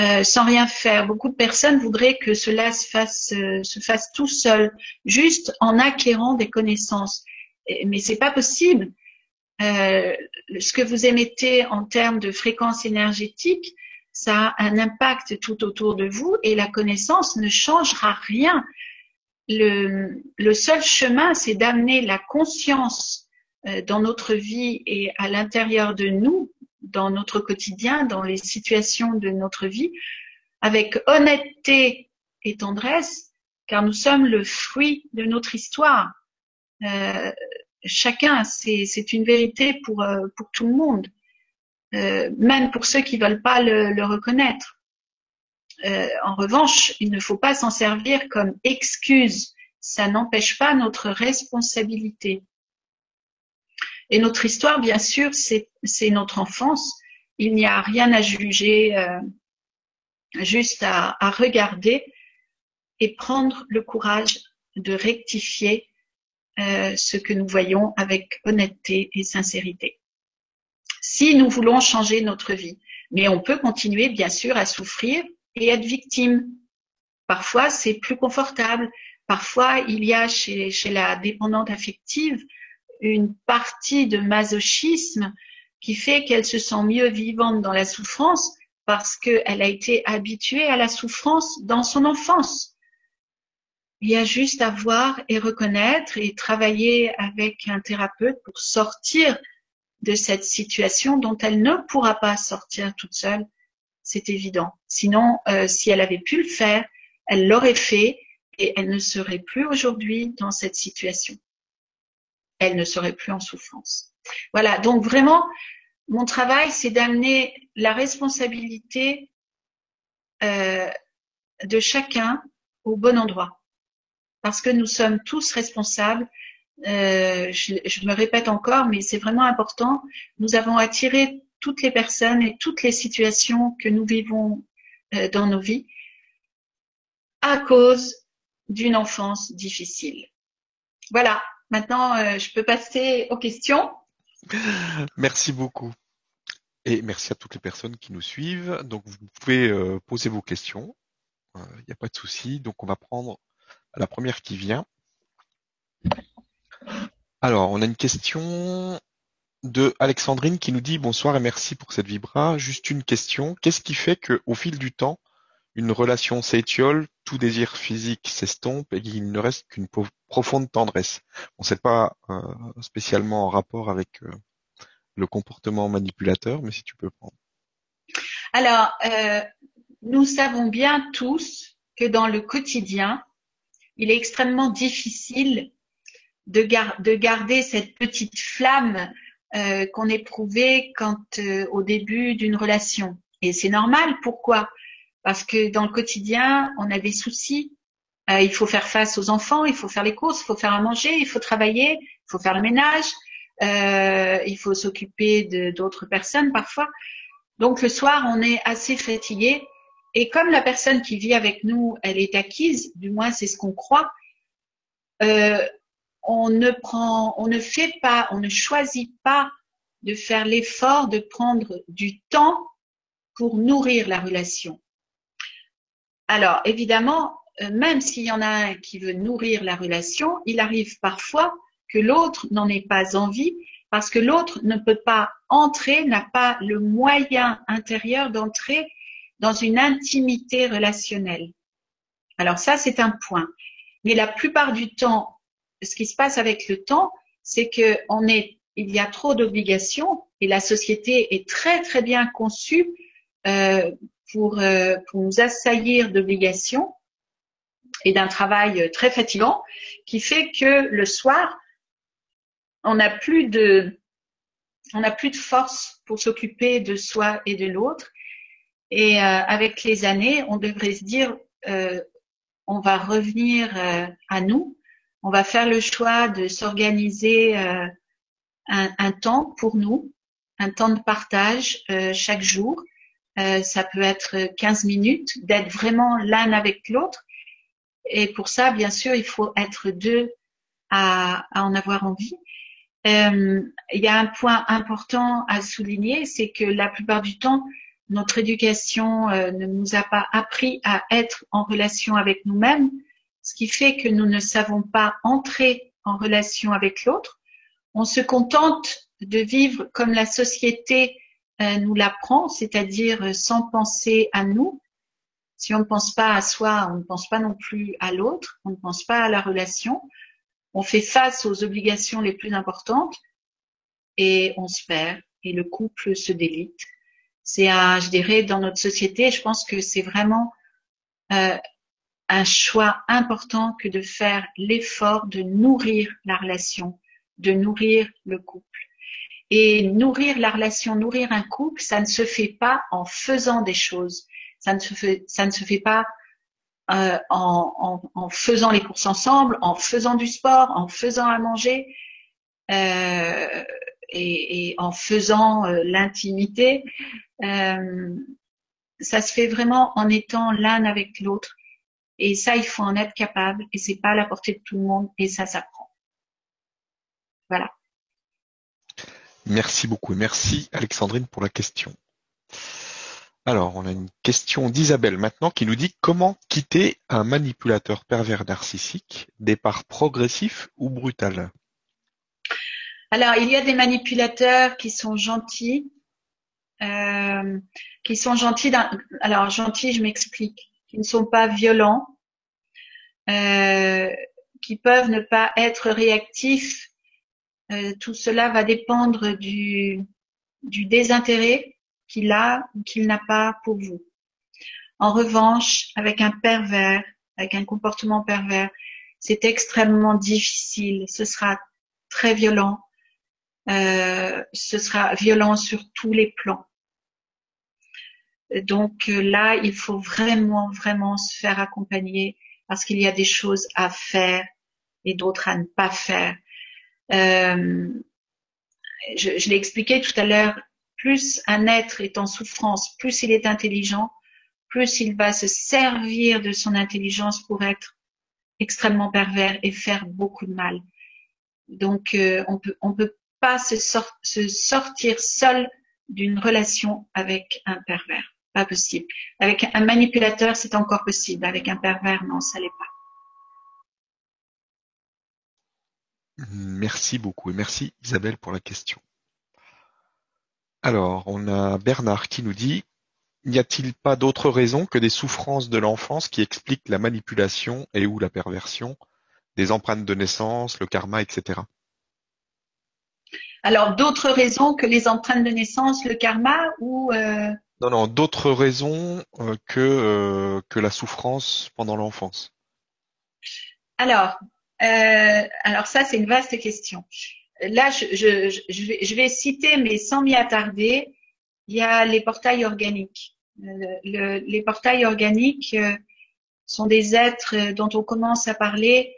euh, sans rien faire. Beaucoup de personnes voudraient que cela se fasse, euh, se fasse tout seul, juste en acquérant des connaissances. Et, mais c'est pas possible. Euh, ce que vous émettez en termes de fréquence énergétique, ça a un impact tout autour de vous et la connaissance ne changera rien. Le, seul chemin, c'est d'amener la conscience dans notre vie et à l'intérieur de nous dans notre quotidien, dans les situations de notre vie, avec honnêteté et tendresse, car nous sommes le fruit de notre histoire. Euh, chacun, c'est une vérité pour, euh, pour tout le monde, euh, même pour ceux qui veulent pas le, le, reconnaître. euh, en revanche, il ne faut pas s'en servir comme excuse. Ça n'empêche pas notre responsabilité. Et notre histoire, bien sûr, c'est notre enfance. Il n'y a rien à juger, euh, juste à, regarder et prendre le courage de rectifier euh, ce que nous voyons avec honnêteté et sincérité. Si nous voulons changer notre vie, mais on peut continuer bien sûr à souffrir et être victime. Parfois c'est plus confortable, parfois il y a chez la dépendante affective une partie de masochisme qui fait qu'elle se sent mieux vivante dans la souffrance parce qu'elle a été habituée à la souffrance dans son enfance. Il y a juste à voir et reconnaître et travailler avec un thérapeute pour sortir de cette situation dont elle ne pourra pas sortir toute seule. C'est évident. Sinon, euh, si elle avait pu le faire, elle l'aurait fait et elle ne serait plus aujourd'hui dans cette situation. Elle ne serait plus en souffrance. Voilà. Donc vraiment, mon travail, c'est d'amener la responsabilité euh, de chacun au bon endroit parce que nous sommes tous responsables. Euh, je, me répète encore, mais c'est vraiment important. Nous avons attiré toutes les personnes et toutes les situations que nous vivons euh, dans nos vies à cause d'une enfance difficile. Voilà, maintenant euh, je peux passer aux questions. Merci beaucoup. Et merci à toutes les personnes qui nous suivent. Donc vous pouvez poser vos questions. Il n'y a pas de souci. Donc on va prendre la première qui vient. Alors, on a une question de Alexandrine qui nous dit bonsoir et merci pour cette vibra. Juste une question. Qu'est-ce qui fait que, au fil du temps, une relation s'étiole, tout désir physique s'estompe et qu'il ne reste qu'une profonde tendresse On ne sait pas euh, spécialement en rapport avec euh, le comportement manipulateur, mais si tu peux prendre. Alors, euh, nous savons bien tous que dans le quotidien, il est extrêmement difficile de, garder cette petite flamme qu'on éprouvait quand au début d'une relation. Et c'est normal. Pourquoi? Parce que dans le quotidien, on a des soucis. Euh, il faut faire face aux enfants, il faut faire les courses, il faut faire à manger, il faut travailler, il faut faire le ménage, il faut s'occuper d'autres personnes parfois. Donc le soir, on est assez fatigué et comme la personne qui vit avec nous, elle est acquise, du moins c'est ce qu'on croit, euh, on ne prend, on ne fait pas, on ne choisit pas de faire l'effort de prendre du temps pour nourrir la relation. Alors évidemment, euh, même s'il y en a un qui veut nourrir la relation, il arrive parfois que l'autre n'en ait pas envie parce que l'autre ne peut pas entrer, n'a pas le moyen intérieur d'entrer dans une intimité relationnelle. Alors ça, c'est un point. Mais la plupart du temps, ce qui se passe avec le temps, c'est que on est, il y a trop d'obligations et la société est très très bien conçue euh, pour, euh, pour nous assaillir d'obligations et d'un travail très fatigant qui fait que le soir, on n'a plus de, on n'a plus de force pour s'occuper de soi et de l'autre et euh, avec les années, on devrait se dire, euh, on va revenir euh, à nous, on va faire le choix de s'organiser un, un, temps pour nous, un temps de partage chaque jour. Ça peut être 15 minutes, d'être vraiment l'un avec l'autre. Et pour ça, bien sûr, il faut être deux à, à en avoir envie. il y a un point important à souligner, c'est que la plupart du temps, notre éducation euh, ne nous a pas appris à être en relation avec nous-mêmes, ce qui fait que nous ne savons pas entrer en relation avec l'autre. On se contente de vivre comme la société euh, nous l'apprend, c'est-à-dire euh, sans penser à nous. Si on ne pense pas à soi, on ne pense pas non plus à l'autre, on ne pense pas à la relation. On fait face aux obligations les plus importantes et on se perd et le couple se délite c'est un, je dirais, dans notre société, je pense que c'est vraiment euh, un choix important que de faire l'effort de nourrir la relation, de nourrir le couple. Et nourrir la relation, nourrir un couple, ça ne se fait pas en faisant des choses. Ça ne se fait, ça ne se fait pas euh, en, en, faisant les courses ensemble, en faisant du sport, en faisant à manger euh, et, et, en faisant euh, l'intimité. Euh, ça se fait vraiment en étant l'un avec l'autre. Et ça, il faut en être capable. Et c'est pas à la portée de tout le monde. Et ça s'apprend. Voilà. Merci beaucoup et merci Alexandrine pour la question. Alors, on a une question d'Isabelle maintenant qui nous dit comment quitter un manipulateur pervers narcissique, départ progressif ou brutal Alors, il y a des manipulateurs qui sont gentils, euh, qui sont gentils. Alors, gentils, je m'explique, qui ne sont pas violents, euh, qui peuvent ne pas être réactifs. Euh, tout cela va dépendre du, désintérêt qu'il a ou qu'il n'a pas pour vous. En revanche, avec un pervers, avec un comportement pervers, c'est extrêmement difficile. Ce sera très violent. Euh, ce sera violent sur tous les plans. Donc euh, là, il faut vraiment, vraiment se faire accompagner parce qu'il y a des choses à faire et d'autres à ne pas faire. Euh, je, l'ai expliqué tout à l'heure, plus un être est en souffrance, plus il est intelligent, plus il va se servir de son intelligence pour être extrêmement pervers et faire beaucoup de mal. Donc euh, on peut on peut pas se, se sortir seul d'une relation avec un pervers, pas possible. Avec un manipulateur, c'est encore possible. Avec un pervers, non, ça l'est pas. Merci beaucoup et merci Isabelle pour la question. Alors, on a Bernard qui nous dit N'y a-t-il pas d'autres raisons que des souffrances de l'enfance qui expliquent la manipulation et ou la perversion, des empreintes de naissance, le karma, etc. Alors, d'autres raisons que les empreintes de naissance, le karma ou euh, Non, non, d'autres raisons euh, que, euh, que la souffrance pendant l'enfance. Alors, alors ça, c'est une vaste question là, je, vais, citer, mais sans m'y attarder, il y a les portails organiques. Euh, les portails organiques euh, sont des êtres dont on commence à parler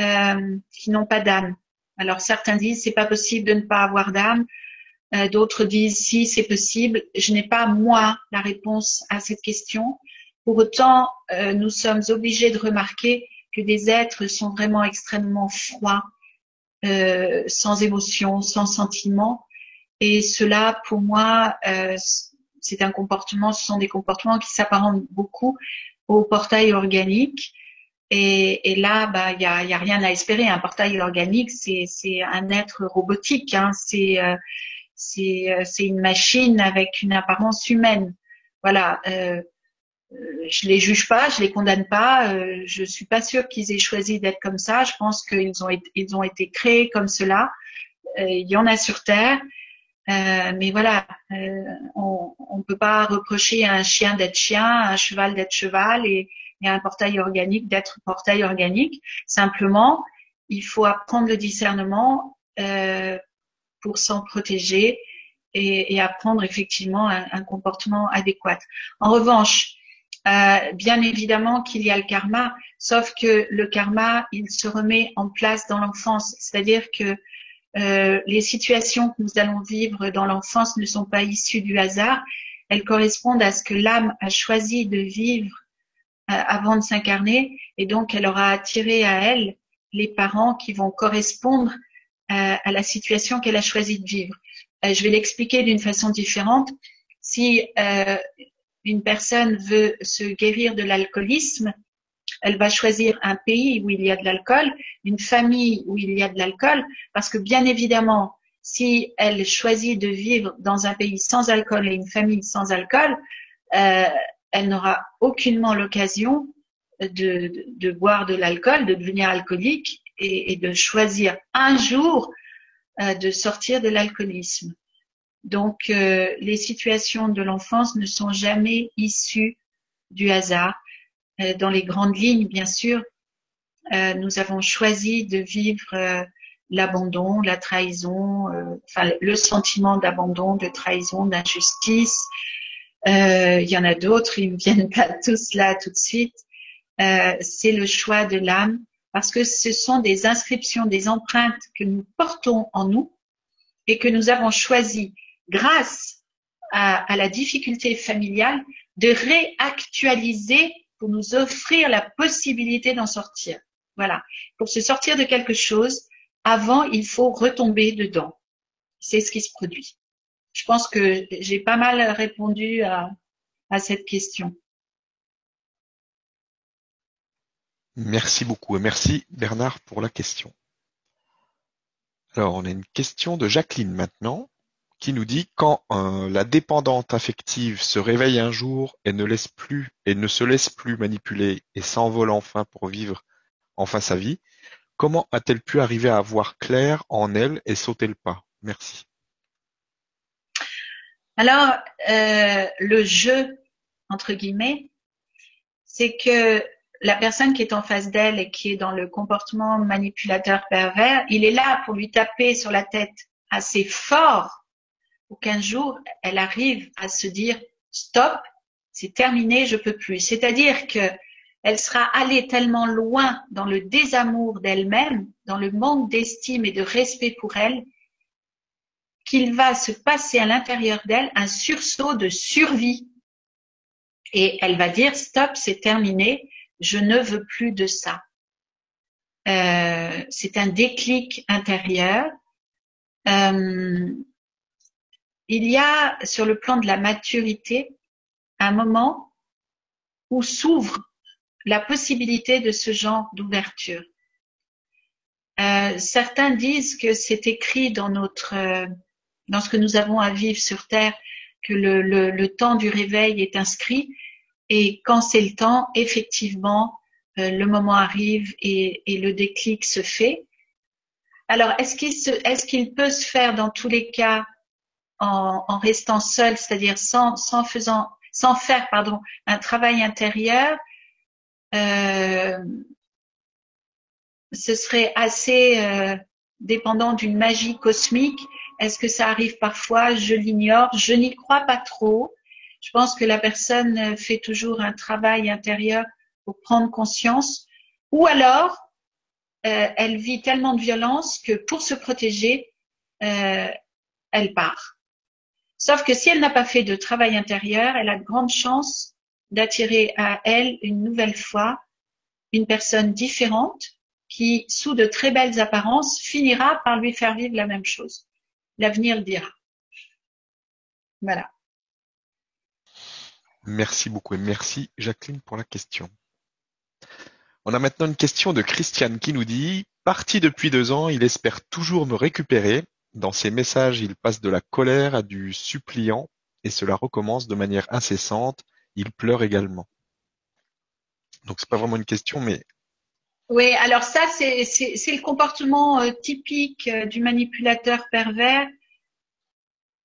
euh, qui n'ont pas d'âme. Alors certains disent c'est pas possible de ne pas avoir d'âme, d'autres disent si c'est possible. Je n'ai pas moi la réponse à cette question. Pour autant, nous sommes obligés de remarquer que des êtres sont vraiment extrêmement froids, euh, sans émotion, sans sentiment. Et cela, pour moi, euh, c'est un comportement, ce sont des comportements qui s'apparentent beaucoup au portail organique. Et, là, bah, il y a, y a, rien à espérer. Un portail organique, c'est un être robotique. Hein. C'est euh, c'est une machine avec une apparence humaine. Voilà. Je les juge pas, je les condamne pas. Euh, je suis pas sûre qu'ils aient choisi d'être comme ça. Je pense qu'ils ont été, ils ont été créés comme cela. Euh, il y en a sur terre, euh, mais voilà, euh, on ne peut pas reprocher à un chien d'être chien, à un cheval d'être cheval et, et, à un portail organique d'être portail organique. Simplement, il faut apprendre le discernement pour s'en protéger et, et, apprendre effectivement un, un comportement adéquat. En revanche, euh, bien évidemment qu'il y a le karma, sauf que le karma, il se remet en place dans l'enfance. C'est-à-dire que euh, les situations que nous allons vivre dans l'enfance ne sont pas issues du hasard, elles correspondent à ce que l'âme a choisi de vivre euh, avant de s'incarner, et donc elle aura attiré à elle les parents qui vont correspondre à la situation qu'elle a choisi de vivre. je vais l'expliquer d'une façon différente. Si une personne veut se guérir de l'alcoolisme, elle va choisir un pays où il y a de l'alcool, une famille où il y a de l'alcool, parce que bien évidemment, si elle choisit de vivre dans un pays sans alcool et une famille sans alcool, euh, elle n'aura aucunement l'occasion de, boire de l'alcool, de devenir alcoolique et, de choisir un jour euh, de sortir de l'alcoolisme. Donc, euh, les situations de l'enfance ne sont jamais issues du hasard. Euh, dans les grandes lignes, bien sûr, euh, nous avons choisi de vivre l'abandon, la trahison, le sentiment d'abandon, de trahison, d'injustice, il y en a d'autres, ils ne viennent pas tous là tout de suite. C'est le choix de l'âme parce que ce sont des inscriptions, des empreintes que nous portons en nous et que nous avons choisi grâce à, la difficulté familiale de réactualiser pour nous offrir la possibilité d'en sortir. Voilà. Pour se sortir de quelque chose, avant, il faut retomber dedans. C'est ce qui se produit. Je pense que j'ai pas mal répondu à, à cette question. Merci beaucoup et merci Bernard pour la question. Alors, on a une question de Jacqueline maintenant qui nous dit quand euh, la dépendante affective se réveille un jour et ne laisse plus et ne se laisse plus manipuler et s'envole enfin pour vivre enfin sa vie, comment a-t-elle pu arriver à voir clair en elle et sauter le pas? Merci. Alors, euh, le jeu, entre guillemets, c'est que la personne qui est en face d'elle et qui est dans le comportement manipulateur pervers, il est là pour lui taper sur la tête assez fort pour qu'un jour, elle arrive à se dire stop, c'est terminé, je peux plus. C'est-à-dire que elle sera allée tellement loin dans le désamour d'elle-même, dans le manque d'estime et de respect pour elle, qu'il va se passer à l'intérieur d'elle un sursaut de survie. Et elle va dire stop, c'est terminé, je ne veux plus de ça. Euh, c'est un déclic intérieur. Euh, il y a sur le plan de la maturité un moment où s'ouvre la possibilité de ce genre d'ouverture. Euh, certains disent que c'est écrit dans notre, euh, dans ce que nous avons à vivre sur Terre, que le, le, le temps du réveil est inscrit, et quand c'est le temps, effectivement, euh, le moment arrive et, et, le déclic se fait. Alors, est-ce qu'il est-ce qu'il peut se faire dans tous les cas en, restant seul, c'est-à-dire sans, sans faisant, sans faire, pardon, un travail intérieur euh, ce serait assez euh, dépendant d'une magie cosmique. Est-ce que ça arrive parfois? Je l'ignore. Je n'y crois pas trop. Je pense que la personne fait toujours un travail intérieur pour prendre conscience. Ou alors, euh, elle vit tellement de violence que pour se protéger, elle part. Sauf que si elle n'a pas fait de travail intérieur, elle a de grandes chances d'attirer à elle une nouvelle fois une personne différente qui, sous de très belles apparences, finira par lui faire vivre la même chose. L'avenir le dira. Voilà. Merci beaucoup et merci Jacqueline pour la question. On a maintenant une question de Christiane qui nous dit Parti depuis deux ans, il espère toujours me récupérer. Dans ses messages, il passe de la colère à du suppliant et cela recommence de manière incessante il pleure également. Donc c'est pas vraiment une question, mais oui, alors ça c'est le comportement euh, typique euh, du manipulateur pervers.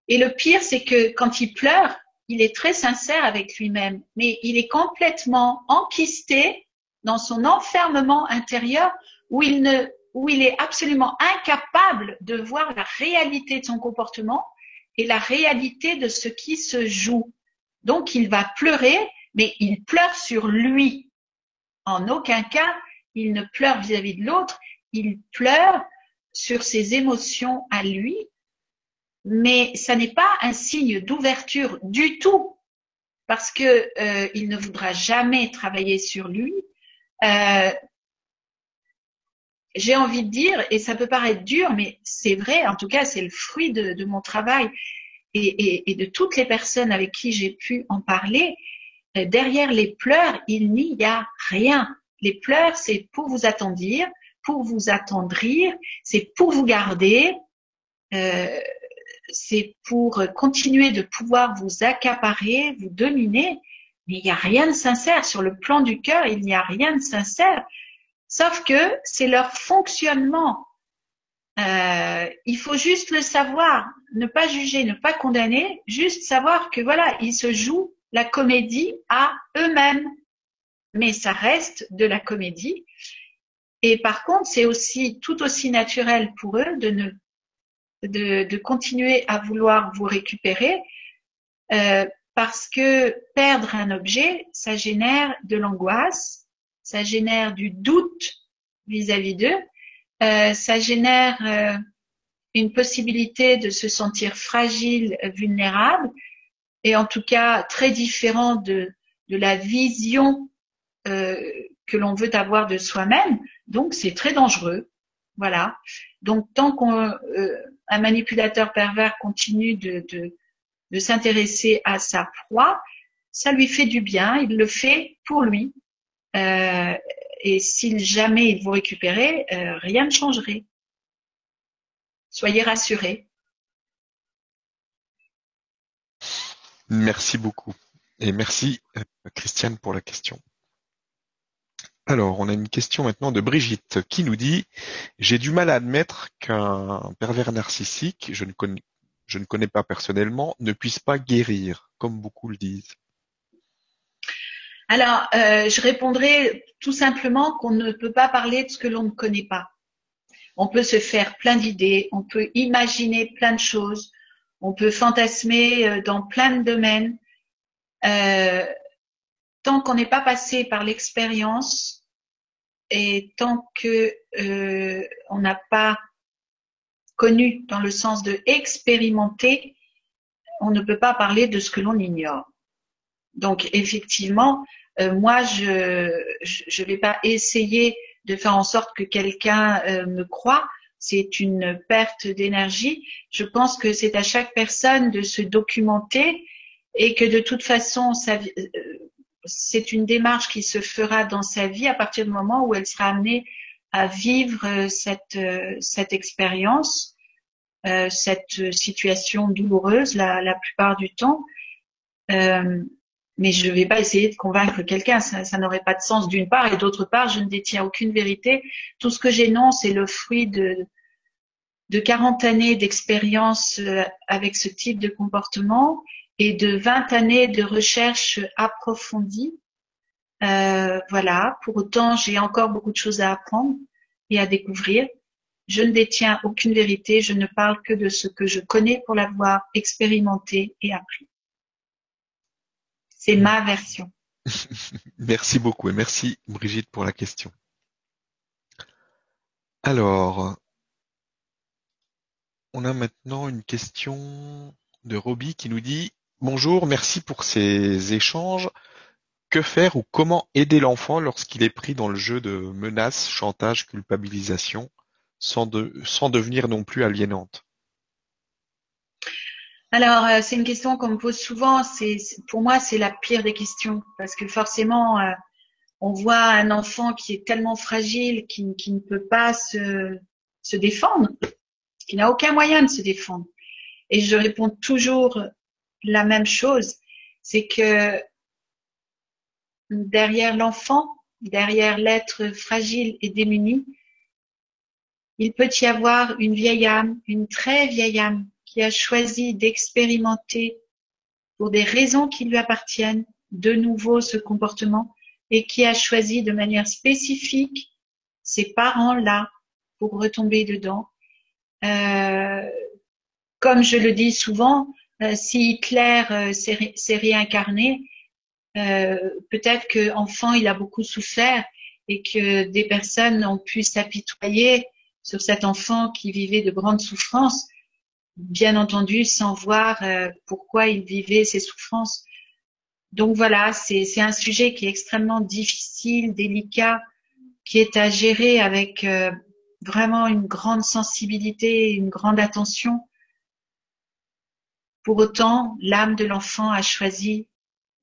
Et le pire, c'est que quand il pleure, il est très sincère avec lui-même, mais il est complètement enquisté dans son enfermement intérieur où il ne où il est absolument incapable de voir la réalité de son comportement et la réalité de ce qui se joue. Donc il va pleurer, mais il pleure sur lui. En aucun cas, il ne pleure vis-à-vis de l'autre, il pleure sur ses émotions à lui, mais ça n'est pas un signe d'ouverture du tout, parce que euh, il ne voudra jamais travailler sur lui. Euh, j'ai envie de dire, et ça peut paraître dur, mais c'est vrai, en tout cas, c'est le fruit de, mon travail et, de toutes les personnes avec qui j'ai pu en parler, euh, derrière les pleurs, il n'y a rien. Les pleurs, c'est pour vous attendir, pour vous attendrir, c'est pour vous garder, euh, c'est pour continuer de pouvoir vous accaparer, vous dominer. Mais il n'y a rien de sincère. Sur le plan du cœur, il n'y a rien de sincère. Sauf que c'est leur fonctionnement euh, il faut juste le savoir, ne pas juger, ne pas condamner, juste savoir que voilà, ils se jouent la comédie à eux-mêmes. Mais ça reste de la comédie. Et par contre, c'est aussi tout aussi naturel pour eux de ne de, continuer à vouloir vous récupérer euh, parce que perdre un objet, ça génère de l'angoisse, ça génère du doute vis-à-vis d'eux, euh, ça génère euh, une possibilité de se sentir fragile, vulnérable, et en tout cas très différent de, de la vision euh, que l'on veut avoir de soi-même. Donc c'est très dangereux. Voilà. Donc tant qu'un euh, manipulateur pervers continue de, de, de s'intéresser à sa proie, ça lui fait du bien, il le fait pour lui. Euh, et si jamais il vous récupérait, euh, rien ne changerait. Soyez rassurés. Merci beaucoup. Et merci euh, Christiane pour la question. Alors, on a une question maintenant de Brigitte qui nous dit J'ai du mal à admettre qu'un pervers narcissique, je ne je ne connais pas personnellement, ne puisse pas guérir, comme beaucoup le disent Alors, euh, je répondrai tout simplement qu'on ne peut pas parler de ce que l'on ne connaît pas. On peut se faire plein d'idées, on peut imaginer plein de choses, on peut fantasmer euh, dans plein de domaines. Euh, tant qu'on n'est pas passé par l'expérience et tant que on n'a pas connu dans le sens de expérimenter, on ne peut pas parler de ce que l'on ignore. Donc effectivement, euh, moi je je vais pas essayer de faire en sorte que quelqu'un euh, me croit. C'est une perte d'énergie. Je pense que c'est à chaque personne de se documenter et que de toute façon, euh, c'est une démarche qui se fera dans sa vie à partir du moment où elle sera amenée à vivre euh, cette, euh, cette expérience, euh, cette situation douloureuse la plupart du temps. Euh, mais je ne vais pas essayer de convaincre quelqu'un, ça, n'aurait pas de sens d'une part, et d'autre part, je ne détiens aucune vérité. Tout ce que j'énonce est le fruit de, de 40 années d'expérience avec ce type de comportement et de 20 années de recherche approfondie euh, voilà. Pour autant, j'ai encore beaucoup de choses à apprendre et à découvrir. Je ne détiens aucune vérité. Je ne parle que de ce que je connais pour l'avoir expérimenté et appris. C'est ma version. merci beaucoup et merci Brigitte pour la question. Alors, on a maintenant une question de Roby qui nous dit Bonjour, merci pour ces échanges. Que faire ou comment aider l'enfant lorsqu'il est pris dans le jeu de menaces, chantage, culpabilisation, sans, devenir non plus aliénante? Alors, euh, c'est une question qu'on me pose souvent. C'est, pour moi, c'est la pire des questions parce que forcément, euh, on voit un enfant qui est tellement fragile, qui, ne peut pas se, se défendre, qui n'a aucun moyen de se défendre. Et je réponds toujours la même chose, c'est que derrière l'enfant, derrière l'être fragile et démuni, il peut y avoir une vieille âme, une très vieille âme, qui a choisi d'expérimenter pour des raisons qui lui appartiennent de nouveau ce comportement et qui a choisi de manière spécifique ces parents-là pour retomber dedans. Euh, comme je le dis souvent, euh, si Hitler euh, s'est réincarné, peut-être qu'enfant il a beaucoup souffert et que des personnes ont pu s'apitoyer sur cet enfant qui vivait de grandes souffrances, bien entendu sans voir euh, pourquoi il vivait ces souffrances. Donc voilà, c'est un sujet qui est extrêmement difficile, délicat, qui est à gérer avec euh, vraiment une grande sensibilité, une grande attention. Pour autant, l'âme de l'enfant a choisi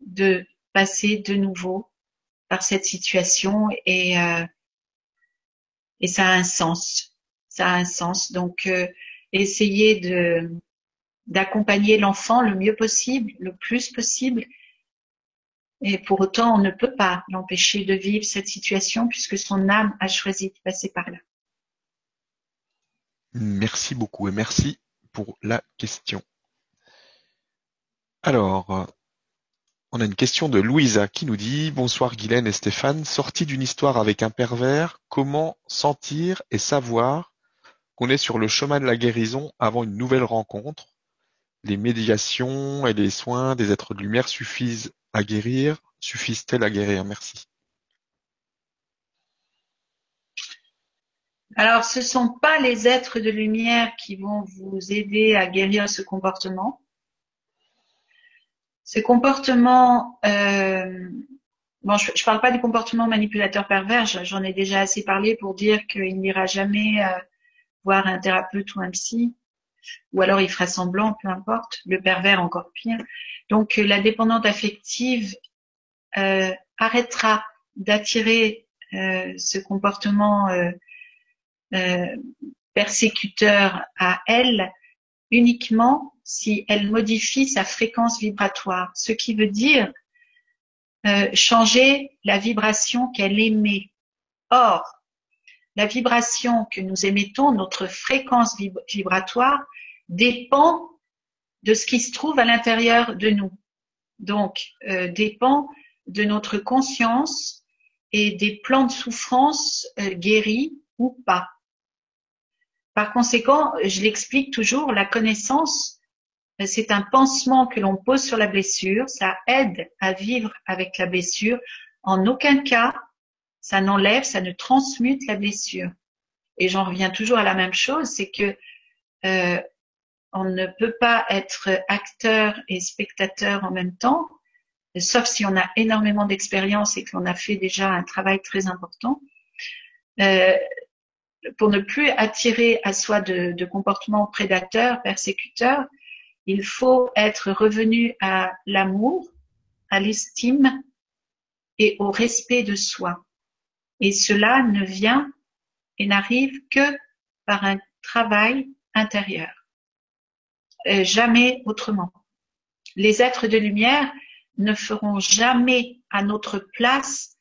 de passer de nouveau par cette situation et, euh, et ça a un sens. Ça a un sens. Donc, euh, essayer de d'accompagner l'enfant le mieux possible, le plus possible. Et pour autant, on ne peut pas l'empêcher de vivre cette situation puisque son âme a choisi de passer par là. Merci beaucoup et merci pour la question. Alors, on a une question de Louisa qui nous dit Bonsoir Guylaine et Stéphane, sorti d'une histoire avec un pervers, comment sentir et savoir qu'on est sur le chemin de la guérison avant une nouvelle rencontre les médiations et les soins des êtres de lumière suffisent à guérir Suffisent-elles à guérir? Merci. Alors, ce ne sont pas les êtres de lumière qui vont vous aider à guérir ce comportement. Ce comportement, euh, bon, je ne parle pas du comportement manipulateur pervers, j'en ai déjà assez parlé pour dire qu'il n'ira jamais euh, voir un thérapeute ou un psy ou alors il fera semblant, peu importe, le pervers encore pire. Donc euh, la dépendante affective euh, arrêtera d'attirer euh, ce comportement persécuteur à elle uniquement si elle modifie sa fréquence vibratoire, ce qui veut dire changer la vibration qu'elle émet. Or, la vibration que nous émettons, notre fréquence vibratoire, dépend de ce qui se trouve à l'intérieur de nous. Donc, euh, dépend de notre conscience et des plans de souffrance euh, guéris ou pas. Par conséquent, je l'explique toujours, la connaissance, euh, c'est un pansement que l'on pose sur la blessure, ça aide à vivre avec la blessure. En aucun cas, ça n'enlève, ça ne transmute la blessure. Et j'en reviens toujours à la même chose, c'est que euh, on ne peut pas être acteur et spectateur en même temps, sauf si on a énormément d'expérience et qu'on a fait déjà un travail très important. Euh, pour ne plus attirer à soi de, de comportements prédateurs, persécuteurs, il faut être revenu à l'amour, à l'estime et au respect de soi. Et cela ne vient et n'arrive que par un travail intérieur. Euh, jamais autrement. Les êtres de lumière ne feront jamais à notre place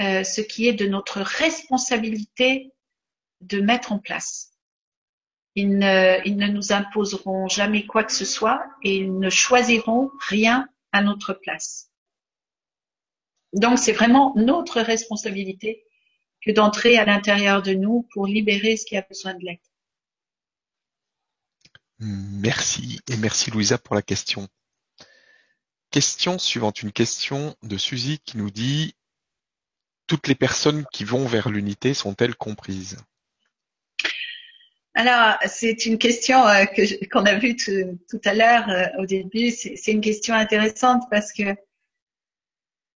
euh, ce qui est de notre responsabilité de mettre en place. Ils ne, ils ne nous imposeront jamais quoi que ce soit et ils ne choisiront rien à notre place. Donc c'est vraiment notre responsabilité que d'entrer à l'intérieur de nous pour libérer ce qui a besoin de l'être. Merci et merci Louisa pour la question. Question suivante, une question de Suzy qui nous dit Toutes les personnes qui vont vers l'unité sont-elles comprises? Alors, c'est une question euh, qu'on a vue tout, à l'heure euh, au début. C'est une question intéressante parce que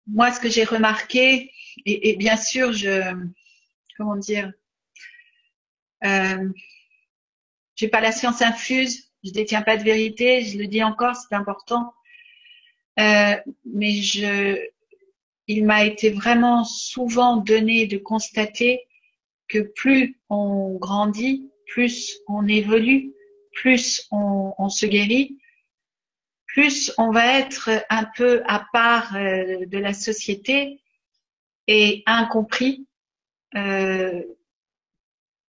moi, ce que j'ai remarqué, et, bien sûr, je, comment dire, euh, j'ai pas la science infuse, je détiens pas de vérité, je le dis encore, c'est important. Euh, mais je, il m'a été vraiment souvent donné de constater que plus on grandit, plus on évolue, plus on se guérit, plus on va être un peu à part euh, de la société et incompris, euh,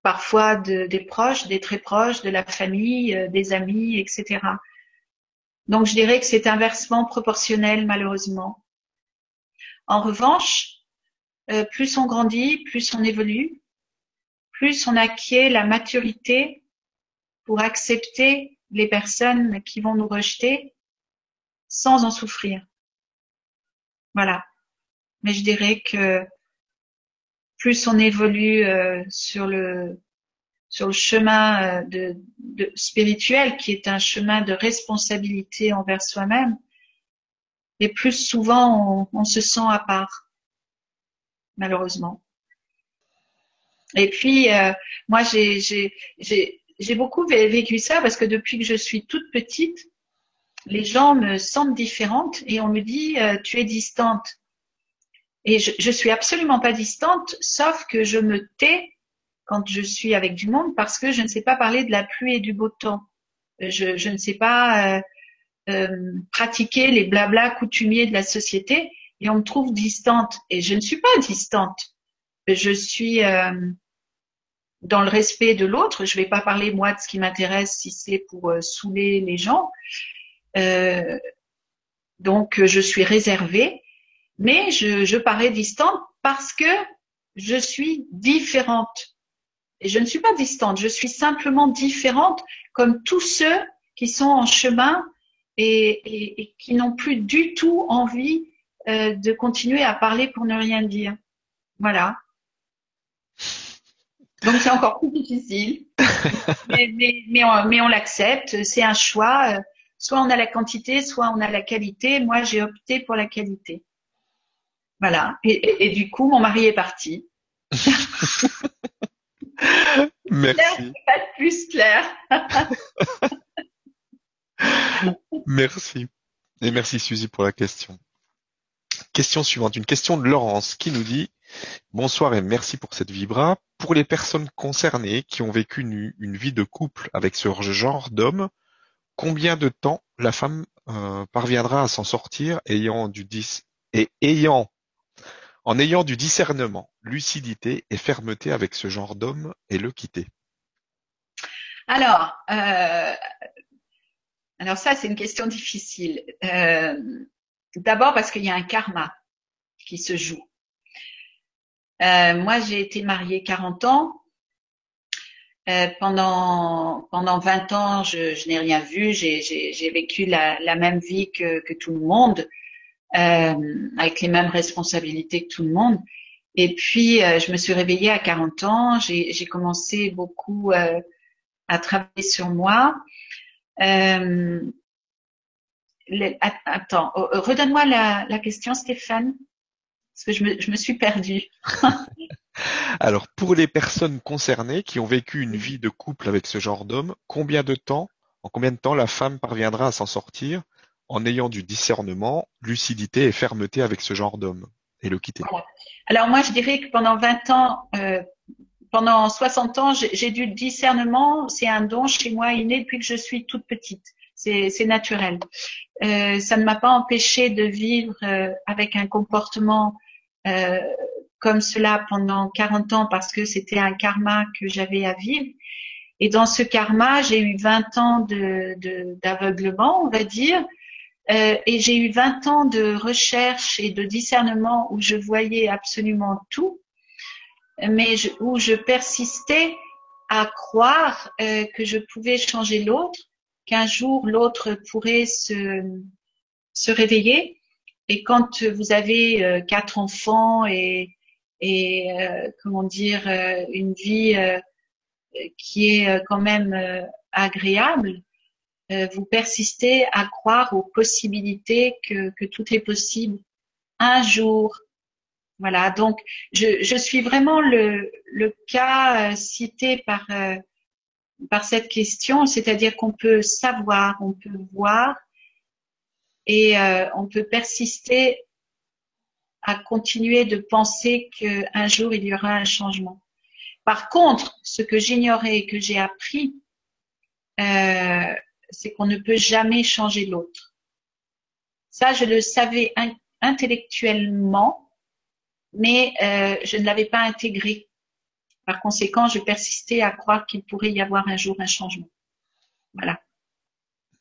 parfois de, des proches, des très proches, de la famille, euh, des amis, etc. Donc je dirais que c'est inversement proportionnel malheureusement. En revanche, plus on grandit, plus on évolue, plus on acquiert la maturité pour accepter les personnes qui vont nous rejeter sans en souffrir. Voilà. Mais je dirais que plus on évolue euh, sur le sur le chemin euh, spirituel, qui est un chemin de responsabilité envers soi-même, et plus souvent on, se sent à part, malheureusement. Et puis euh, moi j'ai j'ai beaucoup vécu ça parce que depuis que je suis toute petite, les gens me sentent différente et on me dit euh, tu es distante. Et je, je suis absolument pas distante, sauf que je me tais quand je suis avec du monde parce que je ne sais pas parler de la pluie et du beau temps. Je, je ne sais pas euh, euh, pratiquer les blabla coutumiers de la société et on me trouve distante. Et je ne suis pas distante. Je suis euh, dans le respect de l'autre. Je ne vais pas parler moi de ce qui m'intéresse si c'est pour euh, saouler les gens. Euh, donc, je suis réservée, mais je, je parais distante parce que je suis différente. Et je ne suis pas distante, je suis simplement différente comme tous ceux qui sont en chemin et, qui n'ont plus du tout envie euh, de continuer à parler pour ne rien dire. Voilà. Donc c'est encore plus difficile, mais, mais, on, mais on l'accepte. C'est un choix. Soit on a la quantité, soit on a la qualité. Moi, j'ai opté pour la qualité. Voilà. Et, du coup, mon mari est parti. Merci. pas de plus clair. merci. Et merci Suzy pour la question. Question suivante, une question de Laurence qui nous dit Bonsoir et merci pour cette vibra. Pour les personnes concernées qui ont vécu une, vie de couple avec ce genre d'homme, combien de temps la femme euh, parviendra à s'en sortir ayant du dis et ayant en ayant du discernement, lucidité et fermeté avec ce genre d'homme et le quitter? Alors, euh, alors ça, c'est une question difficile. Euh, d'abord parce qu'il y a un karma qui se joue. Euh, moi, j'ai été mariée 40 ans. Euh, pendant pendant 20 ans, je, n'ai rien vu. J'ai vécu la, la, même vie que, que tout le monde, euh, avec les mêmes responsabilités que tout le monde. Et puis, euh, je me suis réveillée à 40 ans. J'ai commencé beaucoup à travailler sur moi. Attends, oh, redonne-moi la, la question, Stéphane. Parce que je me, je me suis perdue. Alors, pour les personnes concernées qui ont vécu une vie de couple avec ce genre d'homme, combien de temps, en combien de temps la femme parviendra à s'en sortir en ayant du discernement, lucidité et fermeté avec ce genre d'homme et le quitter? Alors moi, je dirais que pendant 20 ans, euh, pendant 60 ans, j'ai du discernement. C'est un don chez moi inné depuis que je suis toute petite. C'est naturel. Euh, ça ne m'a pas empêché de vivre euh, avec un comportement comme cela pendant 40 ans parce que c'était un karma que j'avais à vivre. Et dans ce karma, j'ai eu 20 ans d'aveuglement, on va dire, euh, et j'ai eu 20 ans de recherche et de discernement où je voyais absolument tout, mais où je persistais à croire euh, que je pouvais changer l'autre, qu'un jour l'autre pourrait se, se réveiller. Et quand vous avez euh, quatre enfants et, et euh, comment dire une vie qui est quand même agréable, vous persistez à croire aux possibilités que, que tout est possible un jour. Voilà, donc je, je suis vraiment le, le cas cité par par cette question, c'est-à-dire qu'on peut savoir, on peut voir et euh, on peut persister à continuer de penser qu'un jour il y aura un changement. Par contre, ce que j'ignorais et que j'ai appris, euh, c'est qu'on ne peut jamais changer l'autre. Ça, je le savais intellectuellement, mais euh, je ne l'avais pas intégré. Par conséquent, je persistais à croire qu'il pourrait y avoir un jour un changement. Voilà.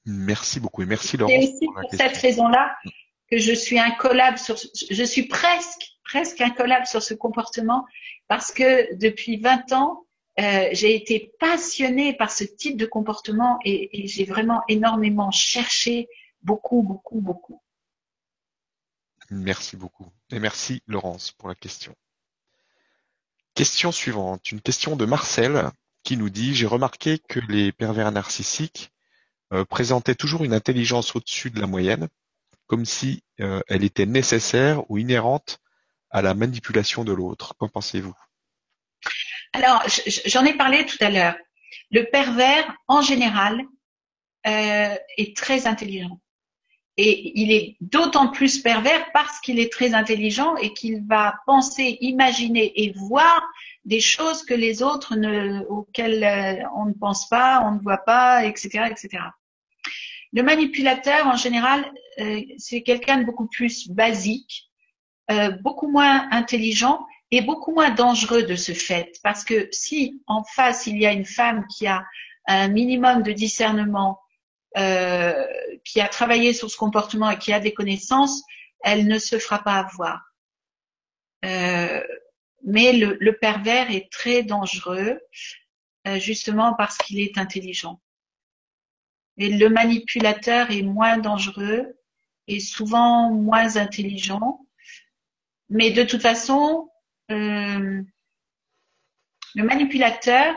Merci beaucoup et merci Laurent. C'est aussi pour, cette raison-là que je suis incollable sur, je suis presque, presque incollable sur ce comportement parce que depuis 20 ans, euh, j'ai été passionnée par ce type de comportement et, j'ai vraiment énormément cherché, beaucoup, beaucoup, beaucoup. Merci beaucoup. Et merci Laurence pour la question. Question suivante, une question de Marcel qui nous dit J'ai remarqué que les pervers narcissiques euh, présentaient toujours une intelligence au-dessus de la moyenne, comme si euh, elle était nécessaire ou inhérente à la manipulation de l'autre. Qu'en pensez-vous? Alors, j'en ai parlé tout à l'heure. Le pervers, en général, euh, est très intelligent. Et il est d'autant plus pervers parce qu'il est très intelligent et qu'il va penser, imaginer et voir des choses que les autres auxquelles euh, on ne pense pas, on ne voit pas, etc., etc. Le manipulateur, en général, euh, c'est quelqu'un de beaucoup plus basique, euh, beaucoup moins intelligent et beaucoup moins dangereux de ce fait. Parce que si en face, il y a une femme qui a un minimum de discernement, euh, qui a travaillé sur ce comportement et qui a des connaissances, elle ne se fera pas avoir. Mais le, pervers est très dangereux, justement parce qu'il est intelligent. Et le manipulateur est moins dangereux et souvent moins intelligent. Mais de toute façon, euh, le manipulateur,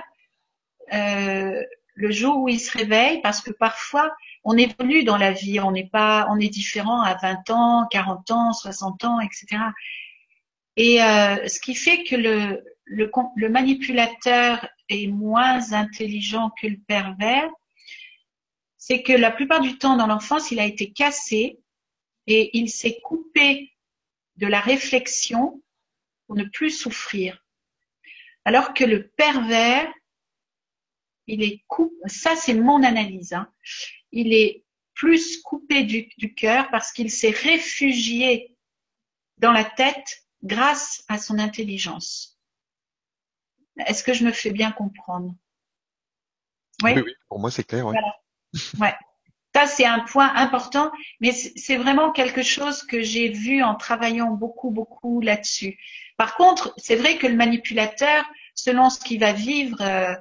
euh, le jour où il se réveille, parce que parfois on évolue dans la vie, on n'est pas, on est différent à 20 ans, 40 ans, 60 ans, etc. Et euh, ce qui fait que le, le, le, manipulateur est moins intelligent que le pervers, c'est que la plupart du temps dans l'enfance, il a été cassé et il s'est coupé de la réflexion pour ne plus souffrir. Alors que le pervers, il est coupé, ça c'est mon analyse, hein, il est plus coupé du, du cœur parce qu'il s'est réfugié dans la tête grâce à son intelligence. Est-ce que je me fais bien comprendre? Oui, oui, pour moi c'est clair. Ouais. Ouais. Ça, c'est un point important, mais c'est vraiment quelque chose que j'ai vu en travaillant beaucoup, beaucoup là-dessus. Par contre, c'est vrai que le manipulateur, selon ce qu'il va vivre, euh,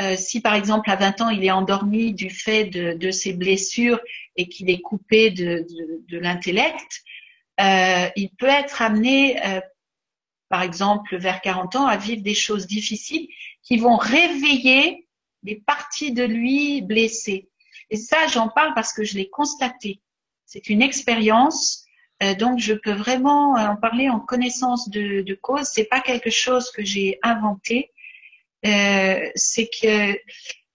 euh, si par exemple à 20 ans il est endormi du fait de, ses blessures et qu'il est coupé de, l'intellect, euh, il peut être amené, par exemple vers 40 ans, à vivre des choses difficiles qui vont réveiller des parties de lui blessées. Et ça, j'en parle parce que je l'ai constaté. C'est une expérience, euh, donc je peux vraiment en parler en connaissance de, de cause. C'est pas quelque chose que j'ai inventé. Euh, c'est que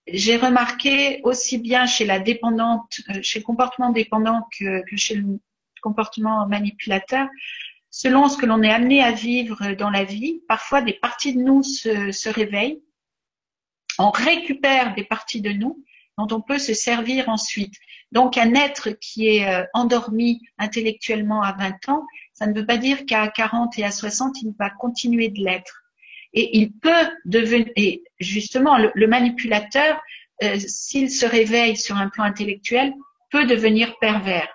j'ai remarqué aussi bien chez la dépendante, euh, chez le comportement dépendant que, que, chez le comportement manipulateur, selon ce que l'on est amené à vivre dans la vie, parfois des parties de nous se, se réveillent, on récupère des parties de nous dont on peut se servir ensuite. Donc un être qui est euh, endormi intellectuellement à 20 ans, ça ne veut pas dire qu'à 40 et à 60, il va continuer de l'être. Et il peut devenir, justement, le, manipulateur, euh, s'il se réveille sur un plan intellectuel, peut devenir pervers.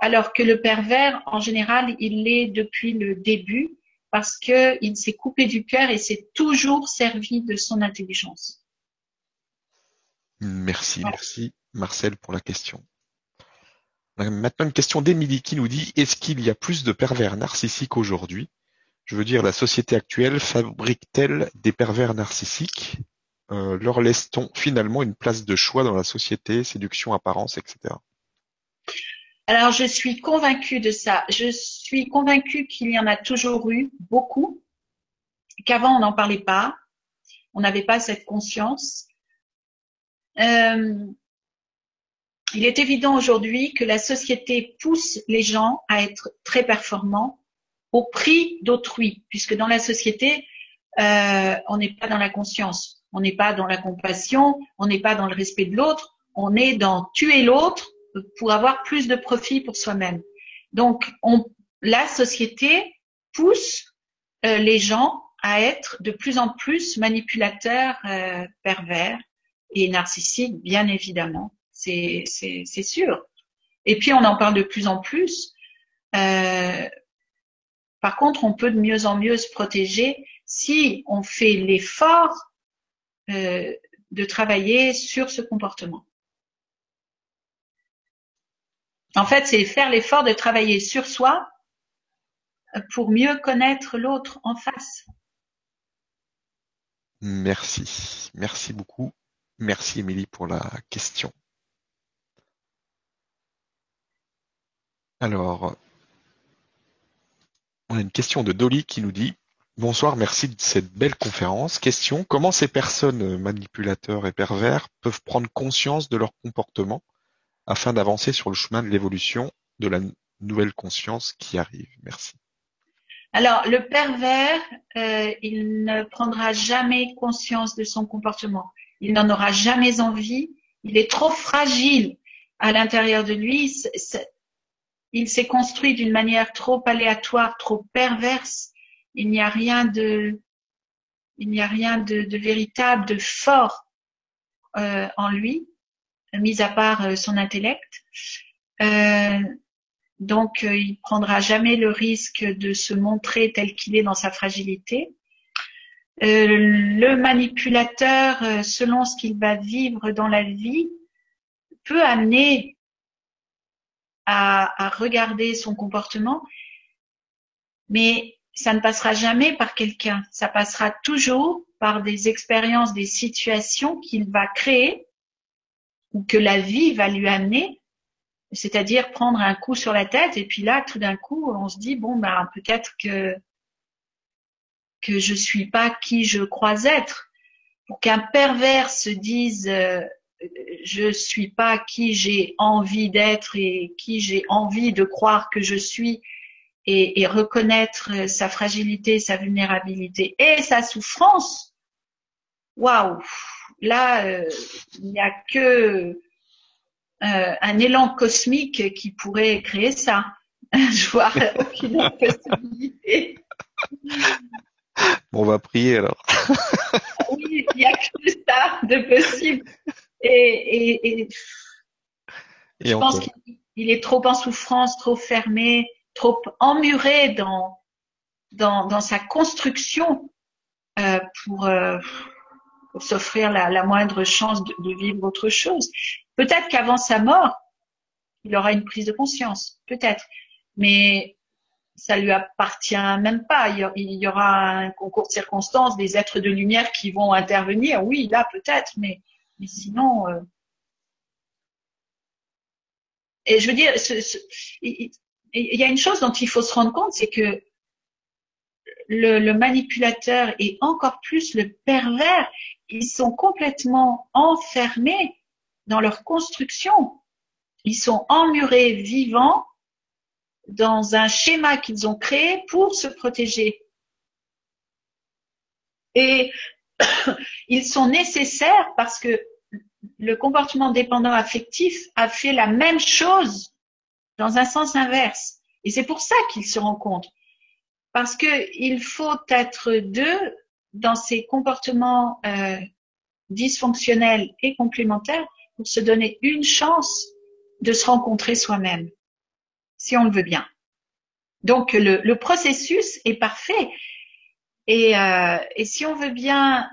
Alors que le pervers, en général, il l'est depuis le début parce qu'il s'est coupé du cœur et s'est toujours servi de son intelligence. Merci, merci Marcel pour la question. Maintenant une question d'Émilie qui nous dit est-ce qu'il y a plus de pervers narcissiques aujourd'hui? Je veux dire, la société actuelle fabrique-t-elle des pervers narcissiques? Euh, Leur laisse-t-on finalement une place de choix dans la société, séduction, apparence, etc. Alors je suis convaincue de ça. Je suis convaincue qu'il y en a toujours eu beaucoup, qu'avant on n'en parlait pas, on n'avait pas cette conscience euh, il est évident aujourd'hui que la société pousse les gens à être très performants au prix d'autrui, puisque dans la société, euh, on n'est pas dans la conscience, on n'est pas dans la compassion, on n'est pas dans le respect de l'autre, on est dans tuer l'autre pour avoir plus de profit pour soi-même. Donc, on, la société pousse euh, les gens à être de plus en plus manipulateurs euh, pervers et narcissique, bien évidemment, c'est sûr. Et puis on en parle de plus en plus. Euh, par contre, on peut de mieux en mieux se protéger si on fait l'effort euh, de travailler sur ce comportement. En fait, c'est faire l'effort de travailler sur soi pour mieux connaître l'autre en face. Merci. Merci beaucoup. Merci Émilie pour la question. Alors, on a une question de Dolly qui nous dit Bonsoir, merci de cette belle conférence. Question Comment ces personnes manipulateurs et pervers peuvent prendre conscience de leur comportement afin d'avancer sur le chemin de l'évolution de la nouvelle conscience qui arrive? Merci. Alors, le pervers, euh, il ne prendra jamais conscience de son comportement. Il n'en aura jamais envie, il est trop fragile à l'intérieur de lui, il s'est construit d'une manière trop aléatoire, trop perverse, il n'y a rien de, il n'y a rien de, véritable, de fort euh, en lui, mis à part euh, son intellect. Euh, donc, il prendra jamais le risque de se montrer tel qu'il est dans sa fragilité. Euh, le manipulateur, euh, selon ce qu'il va vivre dans la vie, peut amener à regarder son comportement, mais ça ne passera jamais par quelqu'un. Ça passera toujours par des expériences, des situations qu'il va créer ou que la vie va lui amener. C'est-à-dire prendre un coup sur la tête et puis là, tout d'un coup, on se dit bon ben peut-être que que je suis pas qui je crois être. Pour qu'un pervers se dise euh, je suis pas qui j'ai envie d'être et qui j'ai envie de croire que je suis et, reconnaître sa fragilité, sa vulnérabilité et sa souffrance, waouh, là, euh, il n'y a que euh, un élan cosmique qui pourrait créer ça. Je vois aucune possibilité. Bon, on va prier alors. oui, il n'y a que ça de possible. Et, et, et, je pense qu'il est trop en souffrance, trop fermé, trop emmuré dans, dans, dans sa construction euh, pour, euh, pour s'offrir la, la, moindre chance de, de vivre autre chose. Peut-être qu'avant sa mort, il aura une prise de conscience, peut-être. Mais ça lui appartient même pas. Il y aura un concours de circonstances, des êtres de lumière qui vont intervenir. Oui, là peut-être, mais, mais sinon. Euh... Et je veux dire, il y a une chose dont il faut se rendre compte, c'est que le, manipulateur et encore plus le pervers, ils sont complètement enfermés dans leur construction. Ils sont emmurés vivants dans un schéma qu'ils ont créé pour se protéger. Et ils sont nécessaires parce que le comportement dépendant affectif a fait la même chose dans un sens inverse. Et c'est pour ça qu'ils se rencontrent. Parce qu'il faut être deux dans ces comportements euh, dysfonctionnels et complémentaires pour se donner une chance de se rencontrer soi-même, si on le veut bien. Donc le, le processus est parfait. Et, euh, et si on veut bien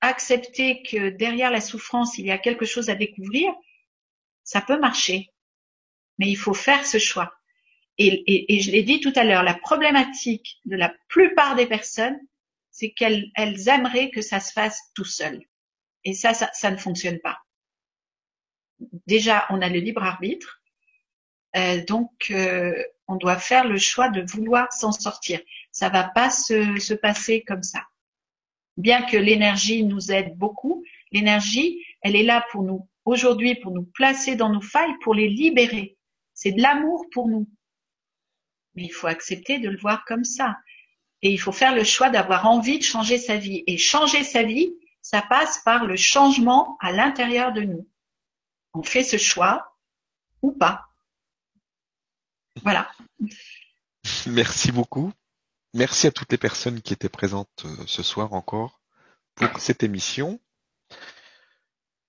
accepter que derrière la souffrance, il y a quelque chose à découvrir, ça peut marcher mais il faut faire ce choix. Et, je l'ai dit tout à l'heure, la problématique de la plupart des personnes, c'est qu'elles aimeraient que ça se fasse tout seul. Et ça, ça, ne fonctionne pas. Déjà, on a le libre arbitre, euh, donc euh, on doit faire le choix de vouloir s'en sortir. Ça va pas se passer comme ça. Bien que l'énergie nous aide beaucoup, l'énergie, elle est là pour nous aujourd'hui, pour nous placer dans nos failles, pour les libérer. C'est de l'amour pour nous. Mais il faut accepter de le voir comme ça. Et il faut faire le choix d'avoir envie de changer sa vie. Et changer sa vie, ça passe par le changement à l'intérieur de nous. On fait ce choix ou pas. Voilà. Merci beaucoup. Merci à toutes les personnes qui étaient présentes euh, ce soir encore pour cette émission.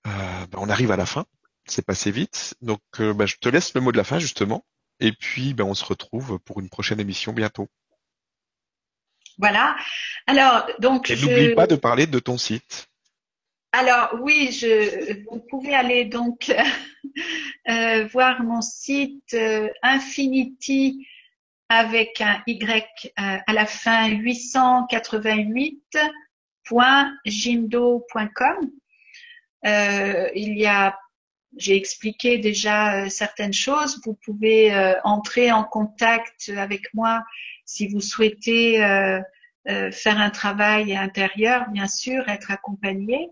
Euh, ben, on arrive à la fin c'est passé vite. Donc, euh, bah, je te laisse le mot de la fin, justement. Et puis, bah, on se retrouve pour une prochaine émission bientôt. Voilà. Alors, donc. Et n'oublie pas de parler de ton site. Alors oui, je, vous pouvez aller donc euh, voir mon site euh, Infinity avec un Y à la fin 888.jimdo.com. il y a j'ai expliqué déjà euh, certaines choses. Vous pouvez euh, entrer en contact avec moi si vous souhaitez euh, faire un travail intérieur, bien sûr, être accompagné.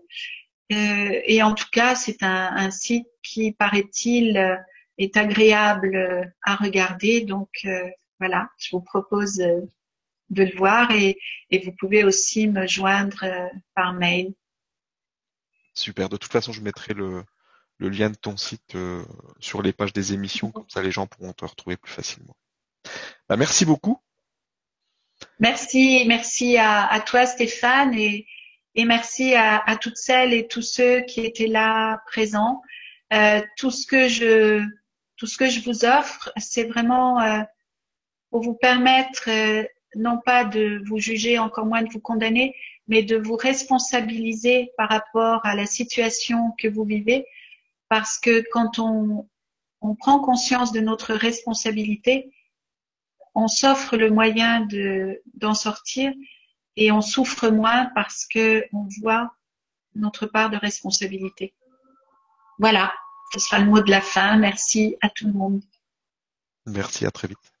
et en tout cas, c'est un, un, site qui, paraît-il, est agréable à regarder. Donc voilà, je vous propose de le voir et, et vous pouvez aussi me joindre par mail. Super. De toute façon, je mettrai le, le lien de ton site euh, sur les pages des émissions, comme ça les gens pourront te retrouver plus facilement. Bah, merci beaucoup. Merci, merci à, toi Stéphane et, merci à, toutes celles et tous ceux qui étaient là présents. Euh, tout ce que je tout ce que je vous offre, c'est vraiment euh, pour vous permettre non pas de vous juger, encore moins de vous condamner, mais de vous responsabiliser par rapport à la situation que vous vivez parce que quand on, on prend conscience de notre responsabilité, on s'offre le moyen de d'en sortir et on souffre moins parce que on voit notre part de responsabilité. Voilà, ce sera le mot de la fin. Merci à tout le monde. Merci, à très vite.